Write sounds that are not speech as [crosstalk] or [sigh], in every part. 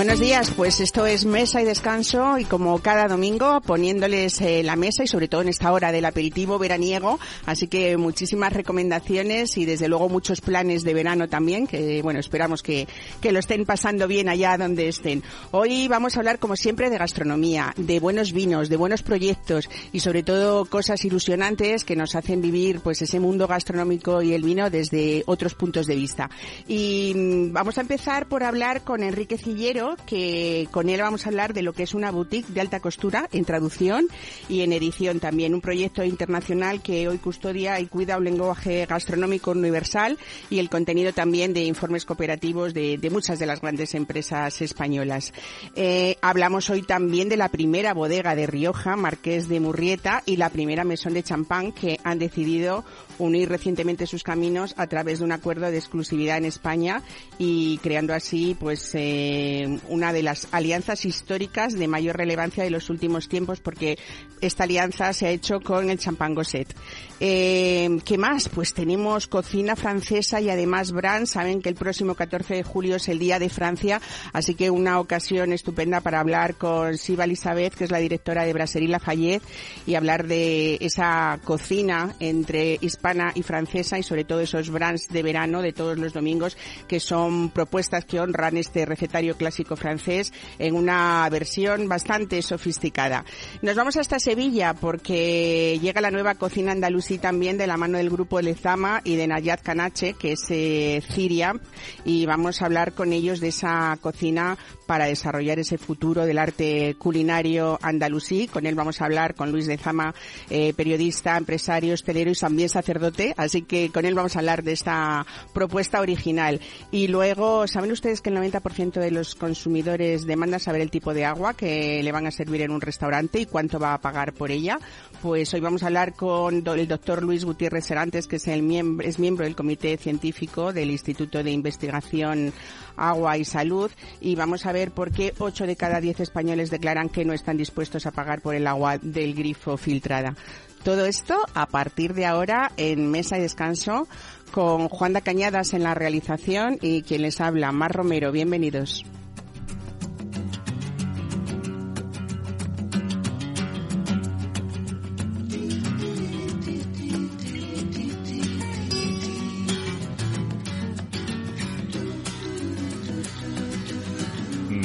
Buenos días, pues esto es Mesa y Descanso y como cada domingo poniéndoles eh, la mesa y sobre todo en esta hora del aperitivo veraniego, así que muchísimas recomendaciones y desde luego muchos planes de verano también, que bueno, esperamos que, que lo estén pasando bien allá donde estén. Hoy vamos a hablar como siempre de gastronomía, de buenos vinos, de buenos proyectos y sobre todo cosas ilusionantes que nos hacen vivir pues ese mundo gastronómico y el vino desde otros puntos de vista. Y mm, vamos a empezar por hablar con Enrique Cillero, que con él vamos a hablar de lo que es una boutique de alta costura en traducción y en edición también. Un proyecto internacional que hoy custodia y cuida un lenguaje gastronómico universal y el contenido también de informes cooperativos de, muchas de las grandes empresas españolas. Eh, hablamos hoy también de la primera bodega de Rioja, Marqués de Murrieta, y la primera mesón de champán que han decidido unir recientemente sus caminos a través de un acuerdo de exclusividad en España y creando así pues eh, una de las alianzas históricas de mayor relevancia de los últimos tiempos porque esta alianza se ha hecho con el Champagne Gosset. Eh, ¿Qué más? Pues tenemos cocina francesa y además Bran. Saben que el próximo 14 de julio es el Día de Francia, así que una ocasión estupenda para hablar con Siva Elizabeth, que es la directora de Brasserie Lafayette, y hablar de esa cocina entre y francesa y sobre todo esos brands de verano de todos los domingos, que son propuestas que honran este recetario clásico francés en una versión bastante sofisticada. Nos vamos hasta Sevilla porque llega la nueva cocina andaluza y también de la mano del grupo Lezama y de Nayat Canache, que es eh, y vamos a hablar con ellos de esa cocina para desarrollar ese futuro del arte culinario andalusí. Con él vamos a hablar con Luis Lezama, eh, periodista, empresario, hostelero y también sacerdote, así que con él vamos a hablar de esta propuesta original. Y luego, ¿saben ustedes que el 90% de los consumidores demandan saber el tipo de agua que le van a servir en un restaurante y cuánto va a pagar por ella? Pues hoy vamos a hablar con el doctor Luis Gutiérrez Serantes, que es, el miembro, es miembro del Comité Científico del Instituto de Investigación Agua y Salud, y vamos a ver por qué 8 de cada 10 españoles declaran que no están dispuestos a pagar por el agua del grifo filtrada. Todo esto a partir de ahora en Mesa y Descanso con Juan da Cañadas en la realización y quien les habla, Mar Romero. Bienvenidos.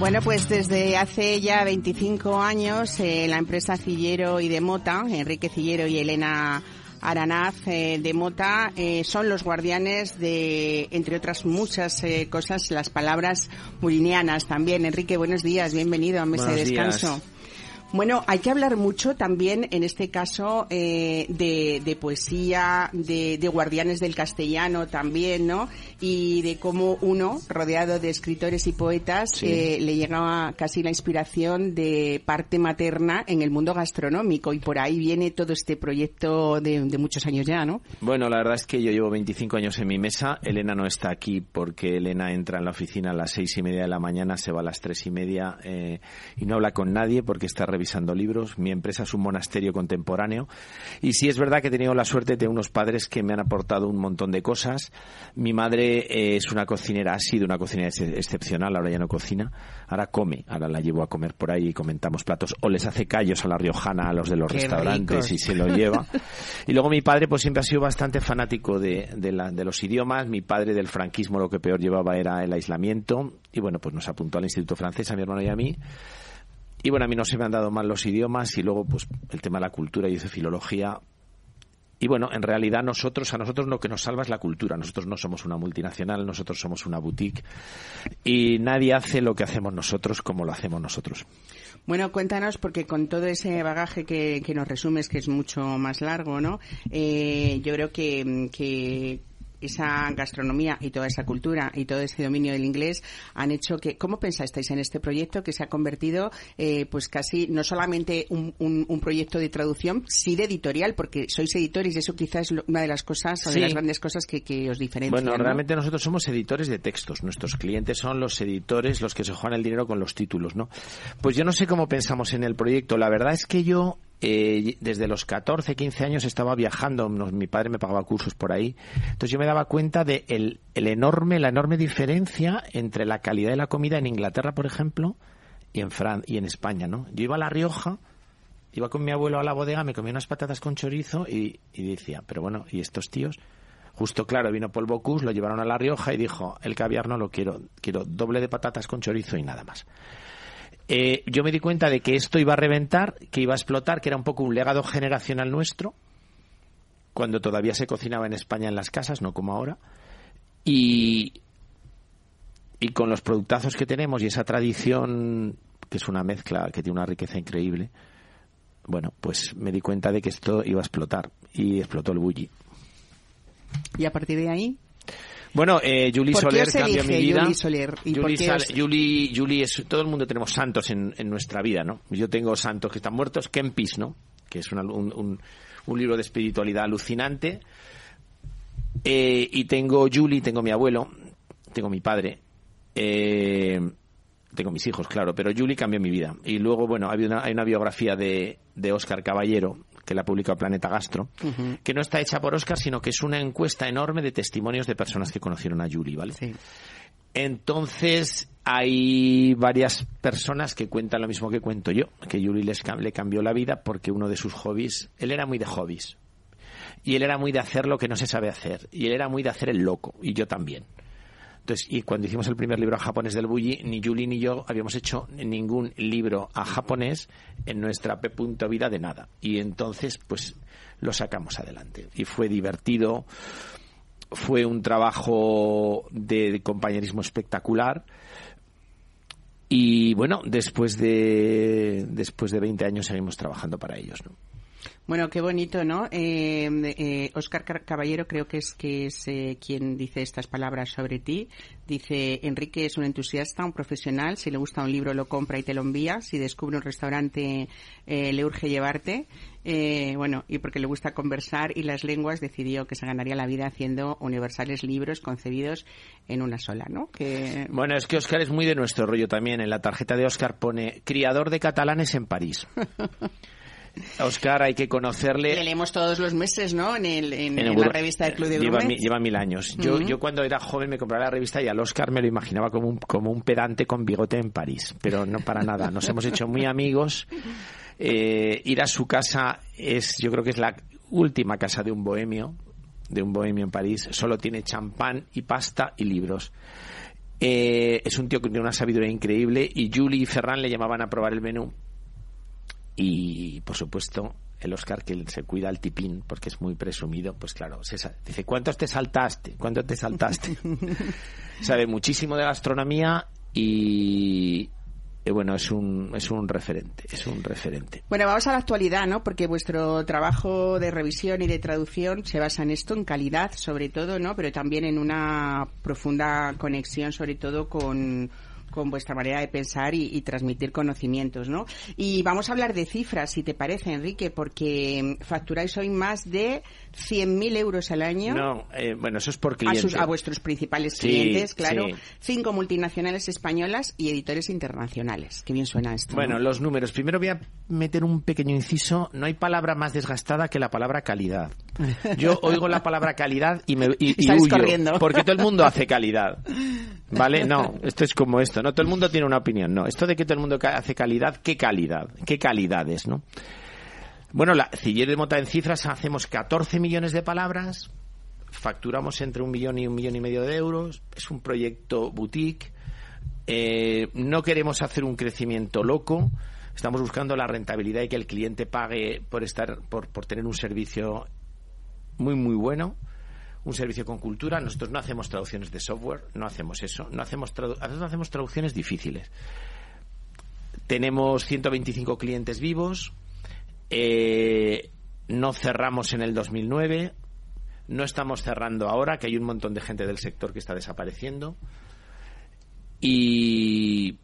Bueno, pues desde hace ya 25 años eh, la empresa Cillero y de Mota, Enrique Cillero y Elena Aranaz eh, de Mota, eh, son los guardianes de, entre otras muchas cosas, las palabras murinianas también. Enrique, buenos días, bienvenido a Mesa de días. Bueno, hay que hablar mucho también, en este caso, eh, de, de poesía, de, de guardianes del castellano también, ¿no? Y de cómo uno, rodeado de escritores y poetas, Sí. eh, le llegaba casi la inspiración de parte materna en el mundo gastronómico. Y por ahí viene todo este proyecto de, de muchos años ya, ¿no? Bueno, la verdad es que yo llevo 25 años en mi mesa. Elena no está aquí porque Elena entra en la oficina a las seis y media de la mañana, se va a las tres y media eh, y no habla con nadie porque está revisando libros. Mi empresa es un monasterio contemporáneo y sí es verdad que he tenido la suerte de unos padres que me han aportado un montón de cosas. Mi madre eh, es una cocinera, ha sido una cocinera ex- excepcional, ahora ya no cocina, ahora come, ahora la llevo a comer por ahí y comentamos platos o les hace callos a la riojana a los de los Qué restaurantes ricos. y se lo lleva. [laughs] Y luego mi padre pues siempre ha sido bastante fanático de, de, la- de los idiomas. Mi padre del franquismo lo que peor llevaba era el aislamiento. Y bueno, pues nos apuntó al Instituto Francés, a mi hermano y a mí. Y bueno, a mí no se me han dado mal los idiomas y luego pues el tema de la cultura, y hice filología. Y bueno, en realidad nosotros, a nosotros lo que nos salva es la cultura. Nosotros no somos una multinacional, nosotros somos una boutique y nadie hace lo que hacemos nosotros como lo hacemos nosotros. Bueno, cuéntanos, porque con todo ese bagaje que, nos resumes, que es mucho más largo, ¿no? Eh, yo creo que, que esa gastronomía y toda esa cultura y todo ese dominio del inglés han hecho que, ¿cómo pensasteis en este proyecto que se ha convertido, eh, pues casi no solamente un, un, proyecto de traducción, sí de editorial, porque sois editores y eso quizás es una de las cosas, o de las grandes cosas que, que os diferencian. Bueno, realmente nosotros somos editores de textos. Nuestros clientes son los editores, los que se juegan el dinero con los títulos, ¿no? Pues yo no sé cómo pensamos en el proyecto. La verdad es que yo eh, desde los 14, 15 años estaba viajando, mi padre me pagaba cursos por ahí, entonces yo me daba cuenta de el, enorme, la enorme diferencia entre la calidad de la comida en Inglaterra, por ejemplo, y en Fran y en España, ¿no? Yo iba a La Rioja, iba con mi abuelo a la bodega, me comía unas patatas con chorizo y, decía, pero bueno, ¿y estos tíos? Justo claro, vino Paul Bocuse, lo llevaron a La Rioja y dijo, el caviar no lo quiero, quiero doble de patatas con chorizo y nada más. Eh, yo me di cuenta de que esto iba a reventar, que iba a explotar, que era un poco un legado generacional nuestro, cuando todavía se cocinaba en España en las casas, no como ahora. Y, y con los productazos que tenemos y esa tradición, que es una mezcla que tiene una riqueza increíble, bueno, pues me di cuenta de que esto iba a explotar y explotó el bully. ¿Y a partir de ahí? Bueno, eh, Julie Soler cambió mi vida. Julie Soler? ¿Y Julie, Julie, es, todo el mundo tenemos santos en, en, nuestra vida, ¿no? Yo tengo santos que están muertos, Kempis, ¿no? Que es un, un, un, libro de espiritualidad alucinante. Eh, y tengo Julie, tengo mi abuelo, tengo mi padre. Eh, tengo mis hijos, claro, pero Julie cambió mi vida. Y luego, bueno, hay una, hay una biografía de, de Oscar Caballero, que la publica Planeta Gastro, que no está hecha por Oscar, sino que es una encuesta enorme de testimonios de personas que conocieron a Julie, ¿vale? Entonces, hay varias personas que cuentan lo mismo que cuento yo, que Julie les, le cambió la vida porque uno de sus hobbies, él era muy de hobbies, y él era muy de hacer lo que no se sabe hacer, y él era muy de hacer el loco, y yo también. Entonces, y cuando hicimos el primer libro a japonés del Bulli, ni Julie ni yo habíamos hecho ningún libro a japonés en nuestra P. vida de nada. Y entonces, pues, lo sacamos adelante. Y fue divertido, fue un trabajo de, compañerismo espectacular. Y bueno, después de, después de 20 años seguimos trabajando para ellos, ¿no? Bueno, qué bonito, ¿no? Eh, Oscar eh, Caballero creo que es que es eh, quien dice estas palabras sobre ti. Dice, Enrique es un entusiasta, un profesional. Si le gusta un libro lo compra y te lo envía. Si descubre un restaurante eh, le urge llevarte. bueno, y porque le gusta conversar y las lenguas decidió que se ganaría la vida haciendo universales libros concebidos en una sola, ¿no? Que... Bueno, es que Oscar es muy de nuestro rollo también. En la tarjeta de Oscar pone criador de catalanes en París. [laughs] Oscar hay que conocerle. Le leemos todos los meses, ¿no? En, el, en, la revista del Club de lleva, lleva mil años. Yo, yo cuando era joven me compraba la revista y al Oscar me lo imaginaba como un, como un pedante con bigote en París, pero no para nada. Nos hemos hecho muy amigos. Eh, ir a su casa es, yo creo que es la última casa de un bohemio, de un bohemio en París. Solo tiene champán y pasta y libros. Eh, es un tío que tiene una sabiduría increíble y Julie y Ferran le llamaban a probar el menú y, por supuesto, el Oscar que se cuida al tipín porque es muy presumido, pues claro, se dice, ¿cuántos te saltaste? ¿Cuántos te saltaste? [laughs] Sabe muchísimo de gastronomía y, bueno, es un, es un referente, es un referente. Bueno, vamos a la actualidad, ¿no? Porque vuestro trabajo de revisión y de traducción se basa en esto, en calidad sobre todo, ¿no? Pero también en una profunda conexión sobre todo con con vuestra manera de pensar y, transmitir conocimientos, ¿no? Y vamos a hablar de cifras, si te parece, Enrique, porque facturáis hoy más de 100.000 euros al año. No, eh, bueno, eso es por clientes. A, vuestros principales clientes, claro. Cinco multinacionales españolas y editores internacionales. Qué bien suena esto. Bueno, los números. Primero voy a meter un pequeño inciso. No hay palabra más desgastada que la palabra calidad. [laughs] Yo oigo la palabra calidad y me y, huyo, corriendo. porque todo el mundo hace calidad. ¿Vale? No, esto es como esto, ¿no? Todo el mundo tiene una opinión, no. Esto de que todo el mundo hace calidad, ¿qué calidad? ¿Qué calidades, no? Bueno, la Ciller de Mota en cifras hacemos 14 millones de palabras, facturamos entre un millón y un millón y medio de euros, es un proyecto boutique, eh, no queremos hacer un crecimiento loco, Estamos buscando la rentabilidad y que el cliente pague por estar, por, por tener un servicio muy, muy bueno, un servicio con cultura. Nosotros no hacemos traducciones de software, no hacemos eso. No hacemos, tradu- no hacemos traducciones difíciles. Tenemos 125 clientes vivos. eh, no cerramos en el 2009. No estamos cerrando ahora, que hay un montón de gente del sector que está desapareciendo. Y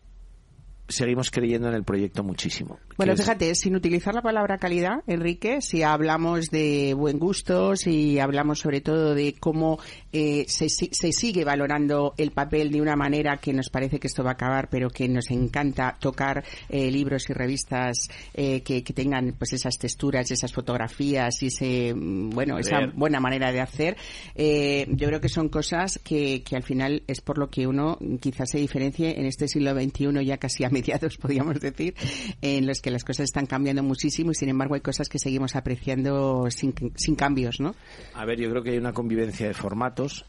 seguimos creyendo en el proyecto muchísimo. Bueno, es- fíjate, sin utilizar la palabra calidad, Enrique, si hablamos de buen gusto, si hablamos sobre todo de cómo eh, se, se sigue valorando el papel de una manera que nos parece que esto va a acabar, pero que nos encanta tocar eh, libros y revistas eh, que, que tengan pues esas texturas, esas fotografías y ese, mm, bueno, esa buena manera de hacer, eh, yo creo que son cosas que, que al final es por lo que uno quizás se diferencie en este siglo XXI, ya casi a [laughs] mediados, podríamos decir, en los que las cosas están cambiando muchísimo y sin embargo hay cosas que seguimos apreciando sin, sin cambios, ¿no? A ver, yo creo que hay una convivencia de formatos.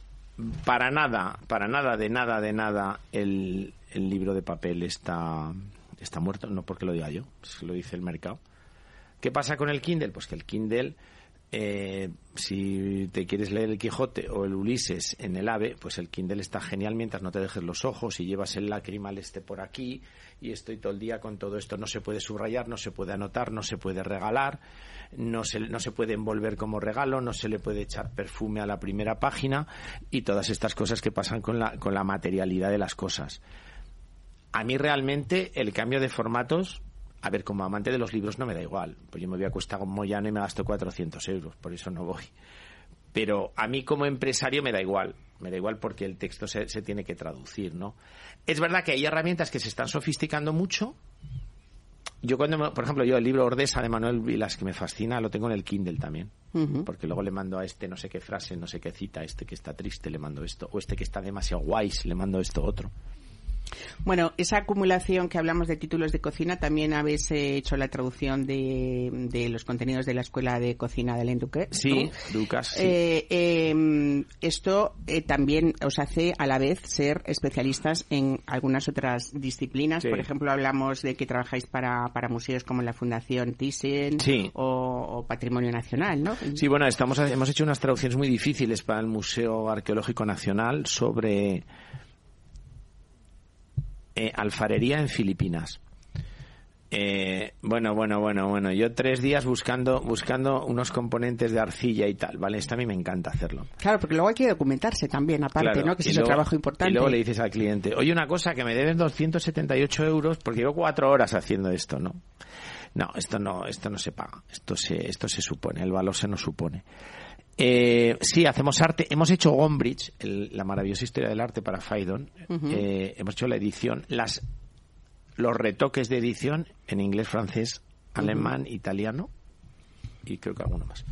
Para nada, para nada, de nada, de nada, el, el libro de papel está, está muerto, no porque lo diga yo, es que lo dice el mercado. ¿Qué pasa con el Kindle? Pues que el Kindle, eh, si te quieres leer el Quijote o el Ulises en el AVE, pues el Kindle está genial mientras no te dejes los ojos y llevas el lacrimal este por aquí y estoy todo el día con todo esto. No se puede subrayar, no se puede anotar, no se puede regalar, no se, no se puede envolver como regalo, no se le puede echar perfume a la primera página y todas estas cosas que pasan con la, con la materialidad de las cosas. A mí realmente el cambio de formatos, a ver, como amante de los libros no me da igual. Pues yo me voy a Cuesta Moyano y me gasto 400 euros, por eso no voy. Pero a mí como empresario me da igual. Me da igual porque el texto se, se tiene que traducir, ¿no? Es verdad que hay herramientas que se están sofisticando mucho. Yo cuando, me- por ejemplo, yo el libro Ordesa de Manuel Vilas que me fascina, lo tengo en el Kindle también. Ujú. Porque luego le mando a este no sé qué frase, no sé qué cita, a este que está triste le mando esto, o este que está demasiado guays le mando esto otro. Bueno, esa acumulación que hablamos de títulos de cocina, también habéis eh, hecho la traducción de, de los contenidos de la Escuela de Cocina del Enduque. Sí, Lucas, sí. Eh, eh, esto eh, también os hace a la vez ser especialistas en algunas otras disciplinas. Sí. Por ejemplo, hablamos de que trabajáis para, para museos como la Fundación Thyssen Sí. o, o Patrimonio Nacional, ¿no? Sí, bueno, estamos, hemos hecho unas traducciones muy difíciles para el Museo Arqueológico Nacional sobre eh, alfarería en Filipinas. Eh, bueno, bueno, bueno, bueno. Yo tres días buscando, buscando unos componentes de arcilla y tal, ¿vale? Esto a mí me encanta hacerlo. Claro, porque luego hay que documentarse también, aparte, Claro, ¿no? Que es un luego- trabajo importante. Y luego le dices al cliente, oye, una cosa, que me deben 278 euros porque llevo cuatro horas haciendo esto, ¿no? No, esto no, esto no se paga. Esto se, esto se supone, el valor se nos supone. Eh, sí, hacemos arte. Hemos hecho Gombrich, el- la maravillosa historia del arte para Faidon. Eh, hemos hecho la edición, las, los retoques de edición en inglés, francés, alemán, italiano y creo que alguno más.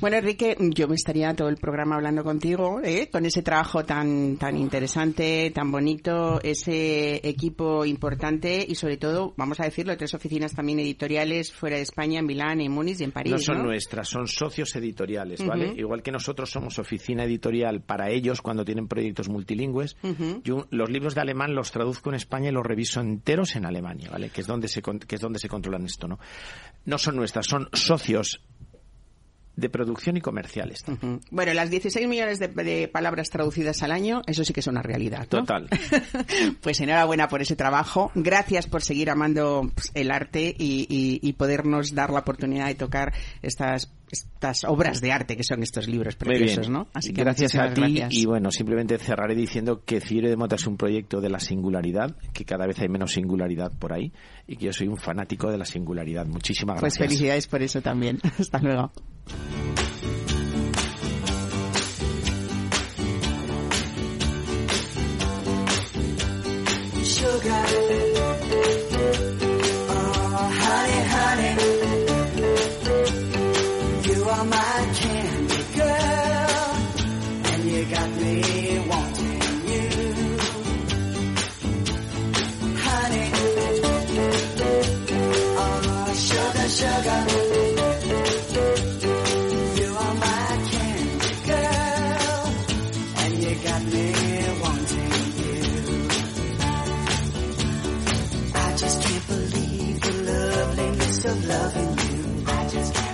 Bueno, Enrique, yo me estaría todo el programa hablando contigo, ¿eh? con ese trabajo tan tan interesante, tan bonito, ese equipo importante y sobre todo, vamos a decirlo, tres oficinas también editoriales fuera de España, en Milán, en Múnich y en París. no son ¿no? nuestras, son socios editoriales, ¿vale? Igual que nosotros somos oficina editorial para ellos cuando tienen proyectos multilingües. Yo los libros de alemán los traduzco en España y los reviso enteros en Alemania, ¿vale? Que es donde se que es donde se controlan esto, ¿no? No son nuestras, son socios de producción y comerciales. Ujú. Bueno, las 16 millones de, de palabras traducidas al año, eso sí que es una realidad. ¿no? Total. [laughs] pues enhorabuena por ese trabajo. Gracias por seguir amando pues, el arte y, y- y podernos dar la oportunidad de tocar estas estas obras de arte que son estos libros preciosos. ¿no? Así que gracias a ti gracias. y bueno, simplemente cerraré diciendo que Ciro de Mota es un proyecto de la singularidad, que cada vez hay menos singularidad por ahí y que yo soy un fanático de la singularidad. Muchísimas Pues gracias. felicidades por eso también. [laughs] Hasta luego. sugar. I just can't believe the list of loving you. I just can't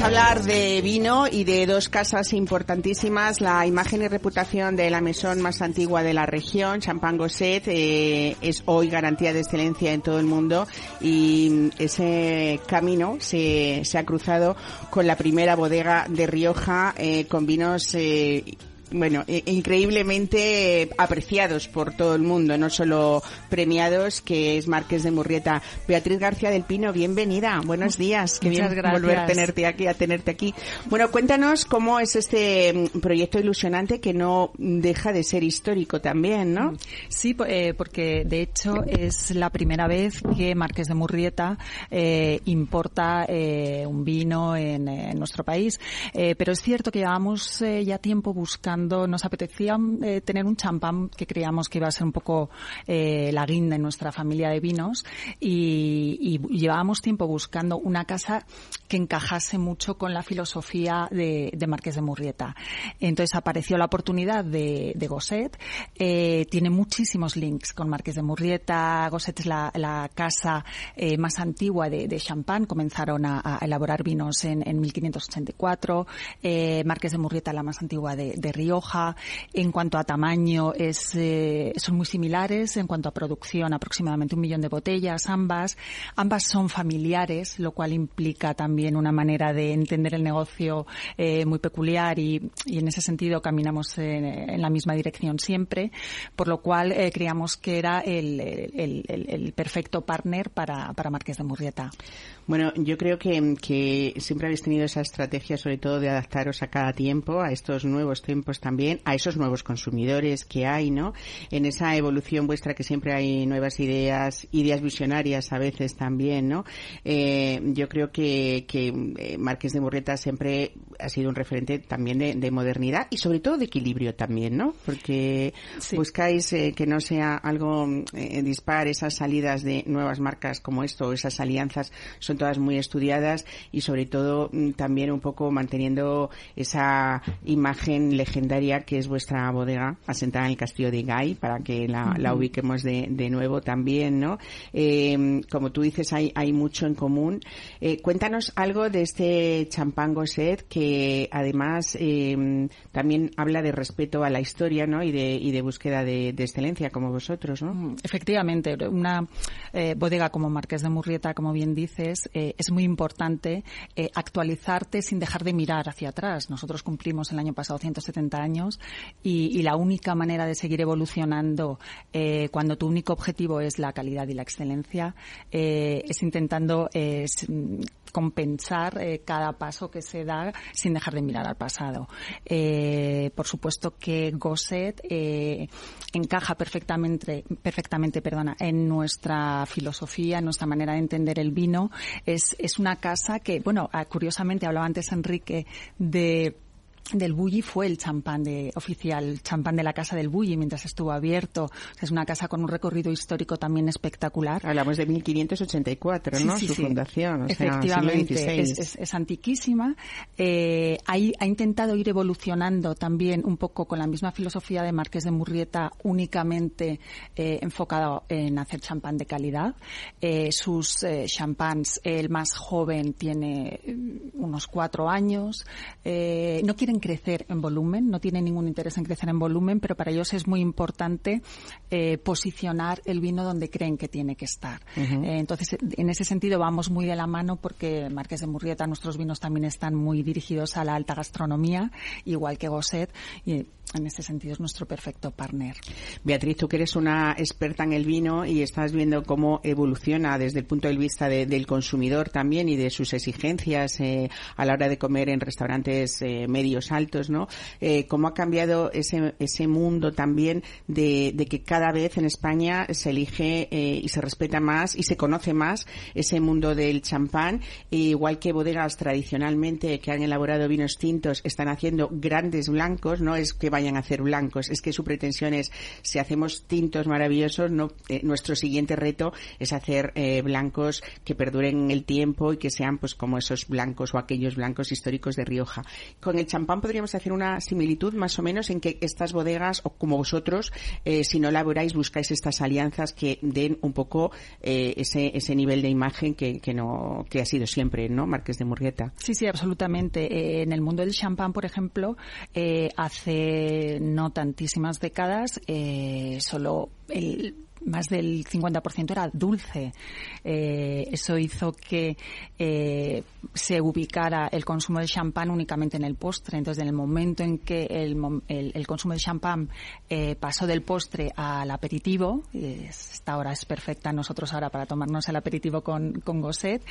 A hablar de vino y de dos casas importantísimas. La imagen y reputación de la mesón más antigua de la región, Champagne Gosset, eh, es hoy garantía de excelencia en todo el mundo y ese camino se, se ha cruzado con la primera bodega de Rioja eh, con vinos eh, bueno, increíblemente apreciados por todo el mundo, no solo premiados, que es Marqués de Murrieta. Beatriz García del Pino, bienvenida. Buenos días. Qué Muchas bien gracias. volver a tenerte aquí, a tenerte aquí. Bueno, cuéntanos cómo es este mm, proyecto ilusionante que no deja de ser histórico también, ¿no? Sí, po- eh, porque de hecho es la primera vez que Marqués de Murrieta eh, importa eh, un vino en, eh, en nuestro país. Eh, pero es cierto que llevamos ya tiempo buscando, nos apetecía eh, tener un champán que creíamos que iba a ser un poco eh, la guinda en nuestra familia de vinos y llevábamos tiempo buscando una casa que encajase mucho con la filosofía de, de Marqués de Murrieta. Entonces apareció la oportunidad de, de Gosset. Eh, tiene muchísimos links con Marqués de Murrieta. Gosset es la, la casa eh, más antigua de, de Champagne. Comenzaron a, a elaborar vinos en, en 1584. Eh, Marqués de Murrieta la más antigua de, de Rioja. En cuanto a tamaño, es, eh, son muy similares. En cuanto a producción, aproximadamente un millón de botellas, ambas. Ambas son familiares, lo cual implica también una manera de entender el negocio eh, muy peculiar y, en ese sentido caminamos en, la misma dirección siempre, por lo cual eh, creíamos que era el, el- perfecto partner para, para Marqués de Murrieta. Bueno, yo creo que, que siempre habéis tenido esa estrategia, sobre todo de adaptaros a cada tiempo, a estos nuevos tiempos también, a esos nuevos consumidores que hay, ¿no? En esa evolución vuestra que siempre hay nuevas ideas, ideas visionarias a veces también, ¿no? Eh, yo creo que, que eh, Marqués de Murrieta siempre ha sido un referente también de, de modernidad y sobre todo de equilibrio también, ¿no? Porque Sí. buscáis eh, que no sea algo eh, dispar, esas salidas de nuevas marcas como esto, esas alianzas son todas muy estudiadas y sobre todo mm, también un poco manteniendo esa imagen legendaria que es vuestra bodega asentada en el castillo de Gay para que la, la ubiquemos de, de nuevo también, ¿no? Eh, como tú dices, hay, hay mucho en común. Eh, cuéntanos algo de este champán Gosset que además eh, también habla de respeto a la historia, ¿no? Y de, búsqueda de, excelencia como vosotros, ¿no? Mm, Efectivamente, una eh, bodega como Marqués de Murrieta, como bien dices, eh, es muy importante eh, actualizarte sin dejar de mirar hacia atrás. Nosotros cumplimos el año pasado 170 años y, y la única manera de seguir evolucionando cuando tu único objetivo es la calidad y la excelencia es intentando compensar eh, cada paso que se da sin dejar de mirar al pasado. Eh, por supuesto que Gosset eh, encaja perfectamente, perfectamente, perdona, en nuestra filosofía, en nuestra manera de entender el vino. Es, es una casa que, bueno, ah, curiosamente hablaba antes Enrique de del Bulli fue el champán de, oficial, champán de la casa del Bulli mientras estuvo abierto. O sea, es una casa con un recorrido histórico también espectacular. Hablamos de 1584, ¿no? Sí, sí, Su sí. fundación, o sea, Efectivamente, siglo XVI. es, es- es antiquísima. Eh, ahí ha intentado ir evolucionando también un poco con la misma filosofía de Marqués de Murrieta, únicamente eh, enfocado en hacer champán de calidad. Eh, sus eh, champáns, el más joven tiene eh, unos cuatro años. Eh, no quieren crecer en volumen, no tienen ningún interés en crecer en volumen, pero para ellos es muy importante eh, posicionar el vino donde creen que tiene que estar. Eh, entonces, en ese sentido vamos muy de la mano porque Marqués de Murrieta, nuestros vinos también están muy dirigidos a la alta gastronomía, igual que Gosset. Y en ese sentido es nuestro perfecto partner. Beatriz, tú que eres una experta en el vino y estás viendo cómo evoluciona desde el punto de vista de, del consumidor también y de sus exigencias eh, a la hora de comer en restaurantes eh, medios altos, ¿no? Eh, ¿Cómo ha cambiado ese, ese mundo también de, que cada vez en España se elige y se respeta más y se conoce más ese mundo del champán, e igual que bodegas tradicionalmente que han elaborado vinos tintos están haciendo grandes blancos, no es que vayan a hacer blancos, es que su pretensión es si hacemos tintos maravillosos, no, eh, nuestro siguiente reto es hacer eh, blancos que perduren en el tiempo y que sean pues como esos blancos o aquellos blancos históricos de Rioja. Con el champán podríamos hacer una similitud más o menos en que estas bodegas o como vosotros, eh, si no elaboráis, buscáis estas alianzas que den un poco ese, ese nivel de imagen que, que, no, que ha sido siempre, ¿no? Marques de Murrieta. Sí, sí, absolutamente. En el mundo del champán, por ejemplo, eh, no tantísimas décadas, eh, solo el más del 50% era dulce. Eh, eso hizo que eh, se ubicara el consumo de champán únicamente en el postre. Entonces, en el momento en que el, el, el consumo de champán eh, pasó del postre al aperitivo, esta hora es perfecta nosotros ahora para tomarnos el aperitivo con, con Gosset,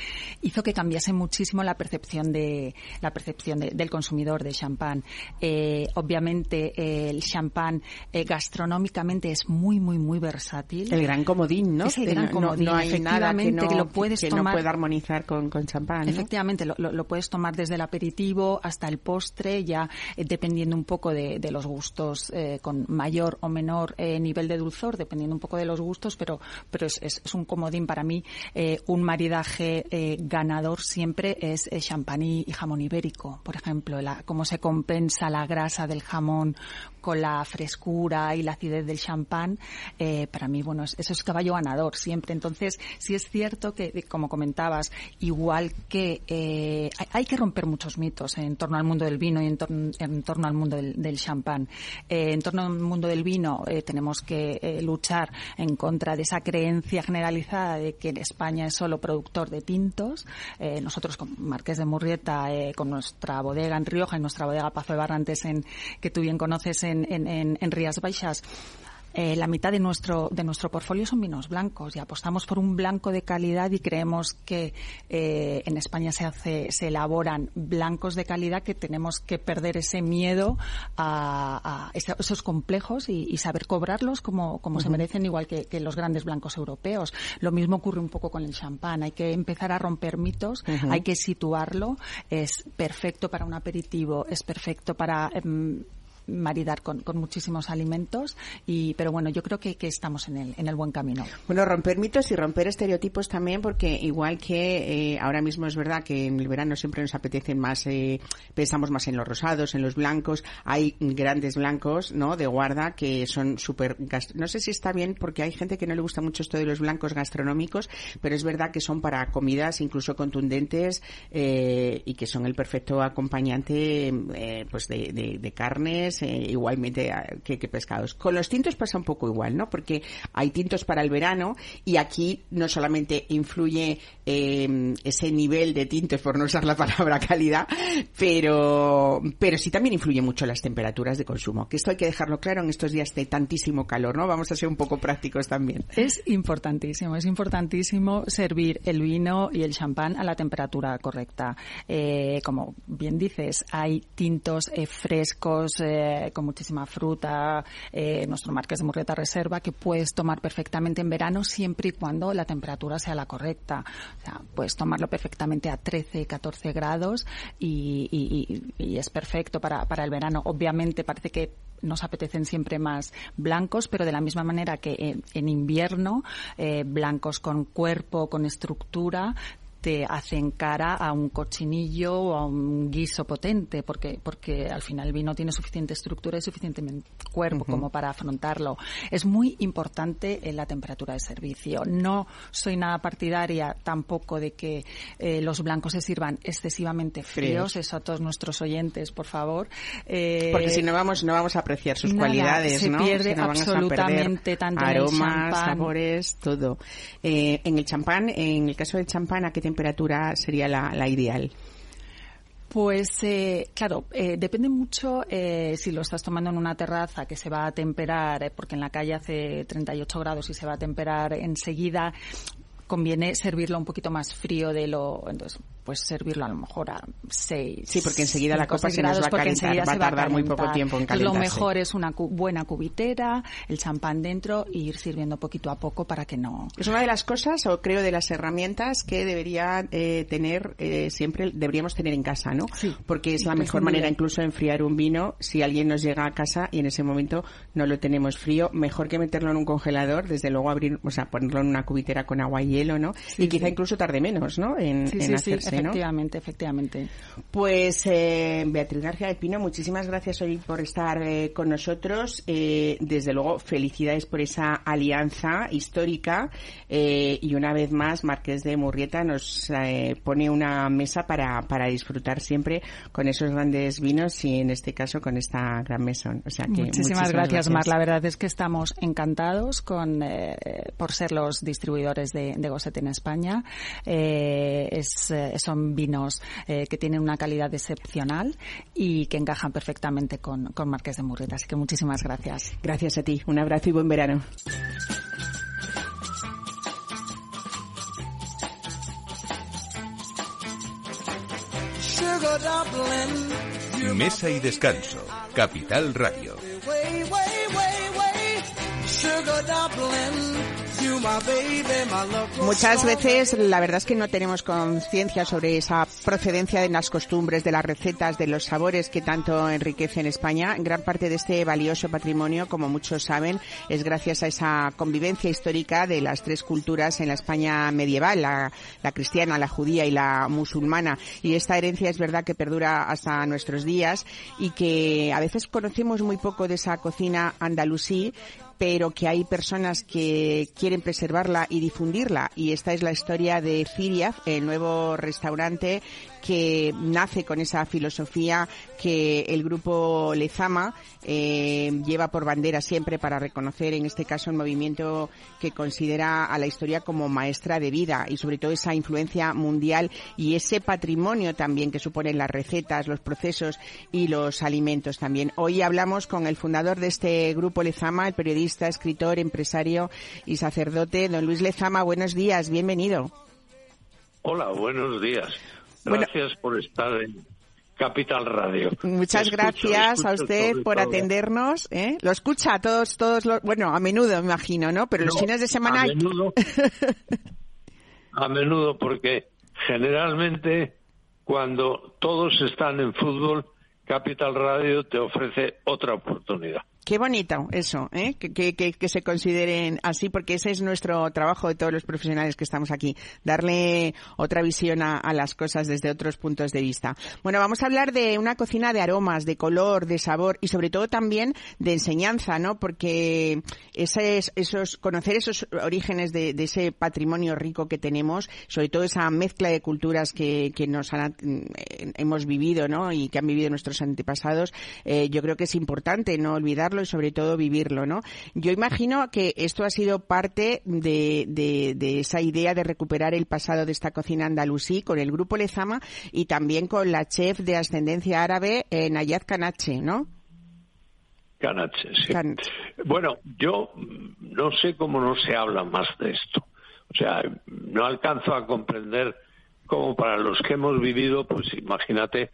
hizo que cambiase muchísimo la percepción de la percepción de, del consumidor de champán. Eh, obviamente, el champán eh, gastronómicamente es muy, muy, muy versátil. El gran comodín, ¿no? Es el gran comodín. No, no hay nada que no, que lo puedes que tomar, no pueda armonizar con, con champán. ¿no? Efectivamente, lo, lo, lo, puedes tomar desde el aperitivo hasta el postre, ya eh, dependiendo un poco de, de los gustos, eh, con mayor o menor eh, nivel de dulzor, dependiendo un poco de los gustos, pero, pero es, es, es un comodín para mí. Eh, un maridaje eh, ganador siempre es champán y, y, jamón ibérico, por ejemplo, la, cómo se compensa la grasa del jamón con la frescura y la acidez del champán, eh, para mí, bueno, eso es caballo ganador siempre. Entonces, sí es cierto que, como comentabas, igual que eh, hay, que romper muchos mitos en torno al mundo del vino y en, torno, en torno al mundo del, del champán. Eh, en torno al mundo del vino tenemos que luchar en contra de esa creencia generalizada de que en España es solo productor de tintos. Nosotros, con Marqués de Murrieta, con nuestra bodega en Rioja y nuestra bodega Pazo de Barrantes, que tú bien conoces en, en, en Rías Baixas, eh, la mitad de nuestro de nuestro portfolio son vinos blancos y apostamos por un blanco de calidad y creemos que eh, en España se hace se elaboran blancos de calidad que tenemos que perder ese miedo a, a esos complejos y, y, saber cobrarlos como, como uh -huh. se merecen igual que, que, los grandes blancos europeos lo mismo ocurre un poco con el champán hay que empezar a romper mitos uh -huh. hay que situarlo es perfecto para un aperitivo es perfecto para eh, maridar con, con, muchísimos alimentos y pero bueno yo creo que, que, estamos en el en el buen camino. Bueno romper mitos y romper estereotipos también porque igual que eh, ahora mismo es verdad que en el verano siempre nos apetecen más eh, pensamos más en los rosados en los blancos. Hay grandes blancos no de guarda que son súper no sé si está bien porque hay gente que no le gusta mucho esto de los blancos gastronómicos pero es verdad que son para comidas incluso contundentes eh, y que son el perfecto acompañante pues de, de, de carnes eh, igualmente que, que, pescados. Con los tintos pasa un poco igual, ¿no? Porque hay tintos para el verano y aquí no solamente influye eh, ese nivel de tintos, por no usar la palabra [laughs] calidad, pero, pero sí también influye mucho las temperaturas de consumo. Que esto hay que dejarlo claro en estos días de tantísimo calor, ¿no? Vamos a ser un poco prácticos también. Es importantísimo, es importantísimo servir el vino y el champán a la temperatura correcta. Eh, como bien dices, hay tintos frescos, eh, con muchísima fruta, eh, nuestro Marqués de Murrieta Reserva, que puedes tomar perfectamente en verano siempre y cuando la temperatura sea la correcta. O sea, puedes tomarlo perfectamente a 13, 14 grados y, es perfecto para, para el verano. Obviamente parece que nos apetecen siempre más blancos, pero de la misma manera que en, en invierno, eh, blancos con cuerpo, con estructura, te hacen cara a un cochinillo o a un guiso potente, porque, porque al final el vino tiene suficiente estructura y suficiente cuerpo uh -huh. como para afrontarlo. Es muy importante en la temperatura de servicio. No soy nada partidaria tampoco de que eh, los blancos se sirvan excesivamente fríos. Eso a todos nuestros oyentes, por favor. Eh, porque si no vamos, no vamos a apreciar sus nada, cualidades, se ¿no? pierde si no absolutamente tanto aromas, sabores, todo. Eh, en el champán, en el caso del champán, ¿a qué temperatura sería la, ideal? Pues eh, claro, eh, depende mucho eh, si lo estás tomando en una terraza que se va a temperar, porque en la calle hace 38 grados y se va a temperar enseguida, conviene servirlo un poquito más frío de lo entonces pues servirlo a lo mejor a 6 Sí, porque enseguida la copa se nos va a calentar, va a tardar muy poco tiempo en Entonces, lo calentarse. mejor es una cu- buena cubitera el champán dentro y ir sirviendo poquito a poco para que no Es una de las cosas, o creo de las herramientas que debería eh, tener, eh, siempre deberíamos tener en casa, ¿no? Sí. Porque es la mejor manera incluso de enfriar un vino. Si alguien nos llega a casa y en ese momento no lo tenemos frío, mejor que meterlo en un congelador, desde luego abrir, o sea, ponerlo en una cubitera con agua y hielo, ¿no? y quizá incluso tarde menos, ¿no? En, hacerse. Efectivamente, efectivamente. Pues eh, Beatriz García de Pino, muchísimas gracias hoy por estar eh, con nosotros. Eh, desde luego, felicidades por esa alianza histórica. Y una vez más, Marqués de Murrieta nos pone una mesa para, para disfrutar siempre con esos grandes vinos y en este caso con esta gran mesón. O sea que Muchísimas, gracias, Mar. La verdad es que estamos encantados con, por ser los distribuidores de, de Gosset en España. Es, son vinos eh, que tienen una calidad excepcional y que encajan perfectamente con, con Marqués de Murrieta. Así que muchísimas gracias. Gracias a ti. Un abrazo y buen verano. Mesa y descanso. Capital Radio. Muchas veces la verdad es que no tenemos conciencia sobre esa procedencia de las costumbres, de las recetas, de los sabores que tanto enriquecen España. Gran parte de este valioso patrimonio, como muchos saben, es gracias a esa convivencia histórica de las tres culturas en la España medieval, la, la cristiana, la judía y la musulmana. Y esta herencia es verdad que perdura hasta nuestros días y que a veces conocemos muy poco de esa cocina andalusí pero que hay personas que quieren preservarla y difundirla. Y esta es la historia de Firiaf, el nuevo restaurante que nace con esa filosofía que el grupo Lezama eh, lleva por bandera siempre para reconocer, en este caso, el movimiento que considera a la historia como maestra de vida y sobre todo esa influencia mundial y ese patrimonio también que suponen las recetas, los procesos y los alimentos también. Hoy hablamos con el fundador de este grupo Lezama, el periodista, escritor, empresario y sacerdote, don Luis Lezama. Buenos días, bienvenido. Hola, buenos días. Bueno. Gracias por estar en Capital Radio. Muchas Escucho, gracias a usted por atendernos. ¿eh? Lo escucha a todos, todos los, bueno, a menudo me imagino, ¿no? Pero los fines de semana A menudo, a menudo porque generalmente cuando todos están en fútbol, Capital Radio te ofrece otra oportunidad. Qué bonito eso, ¿eh? que, se consideren así, porque ese es nuestro trabajo de todos los profesionales que estamos aquí, darle otra visión a, las cosas desde otros puntos de vista. Bueno, vamos a hablar de una cocina de aromas, de color, de sabor y sobre todo también de enseñanza, ¿no? Porque esos, conocer esos orígenes de, ese patrimonio rico que tenemos, sobre todo esa mezcla de culturas que, nos han, eh, hemos vivido, ¿no? Y que han vivido nuestros antepasados, eh, yo creo que es importante no olvidarlo y sobre todo vivirlo, ¿no? Yo imagino que esto ha sido parte de, de, de, esa idea de recuperar el pasado de esta cocina andalusí con el grupo Lezama y también con la chef de ascendencia árabe eh, Nayad Kanache, ¿no? Kanache, sí. Bueno, yo no sé cómo no se habla más de esto. O sea, no alcanzo a comprender cómo para los que hemos vivido, pues imagínate,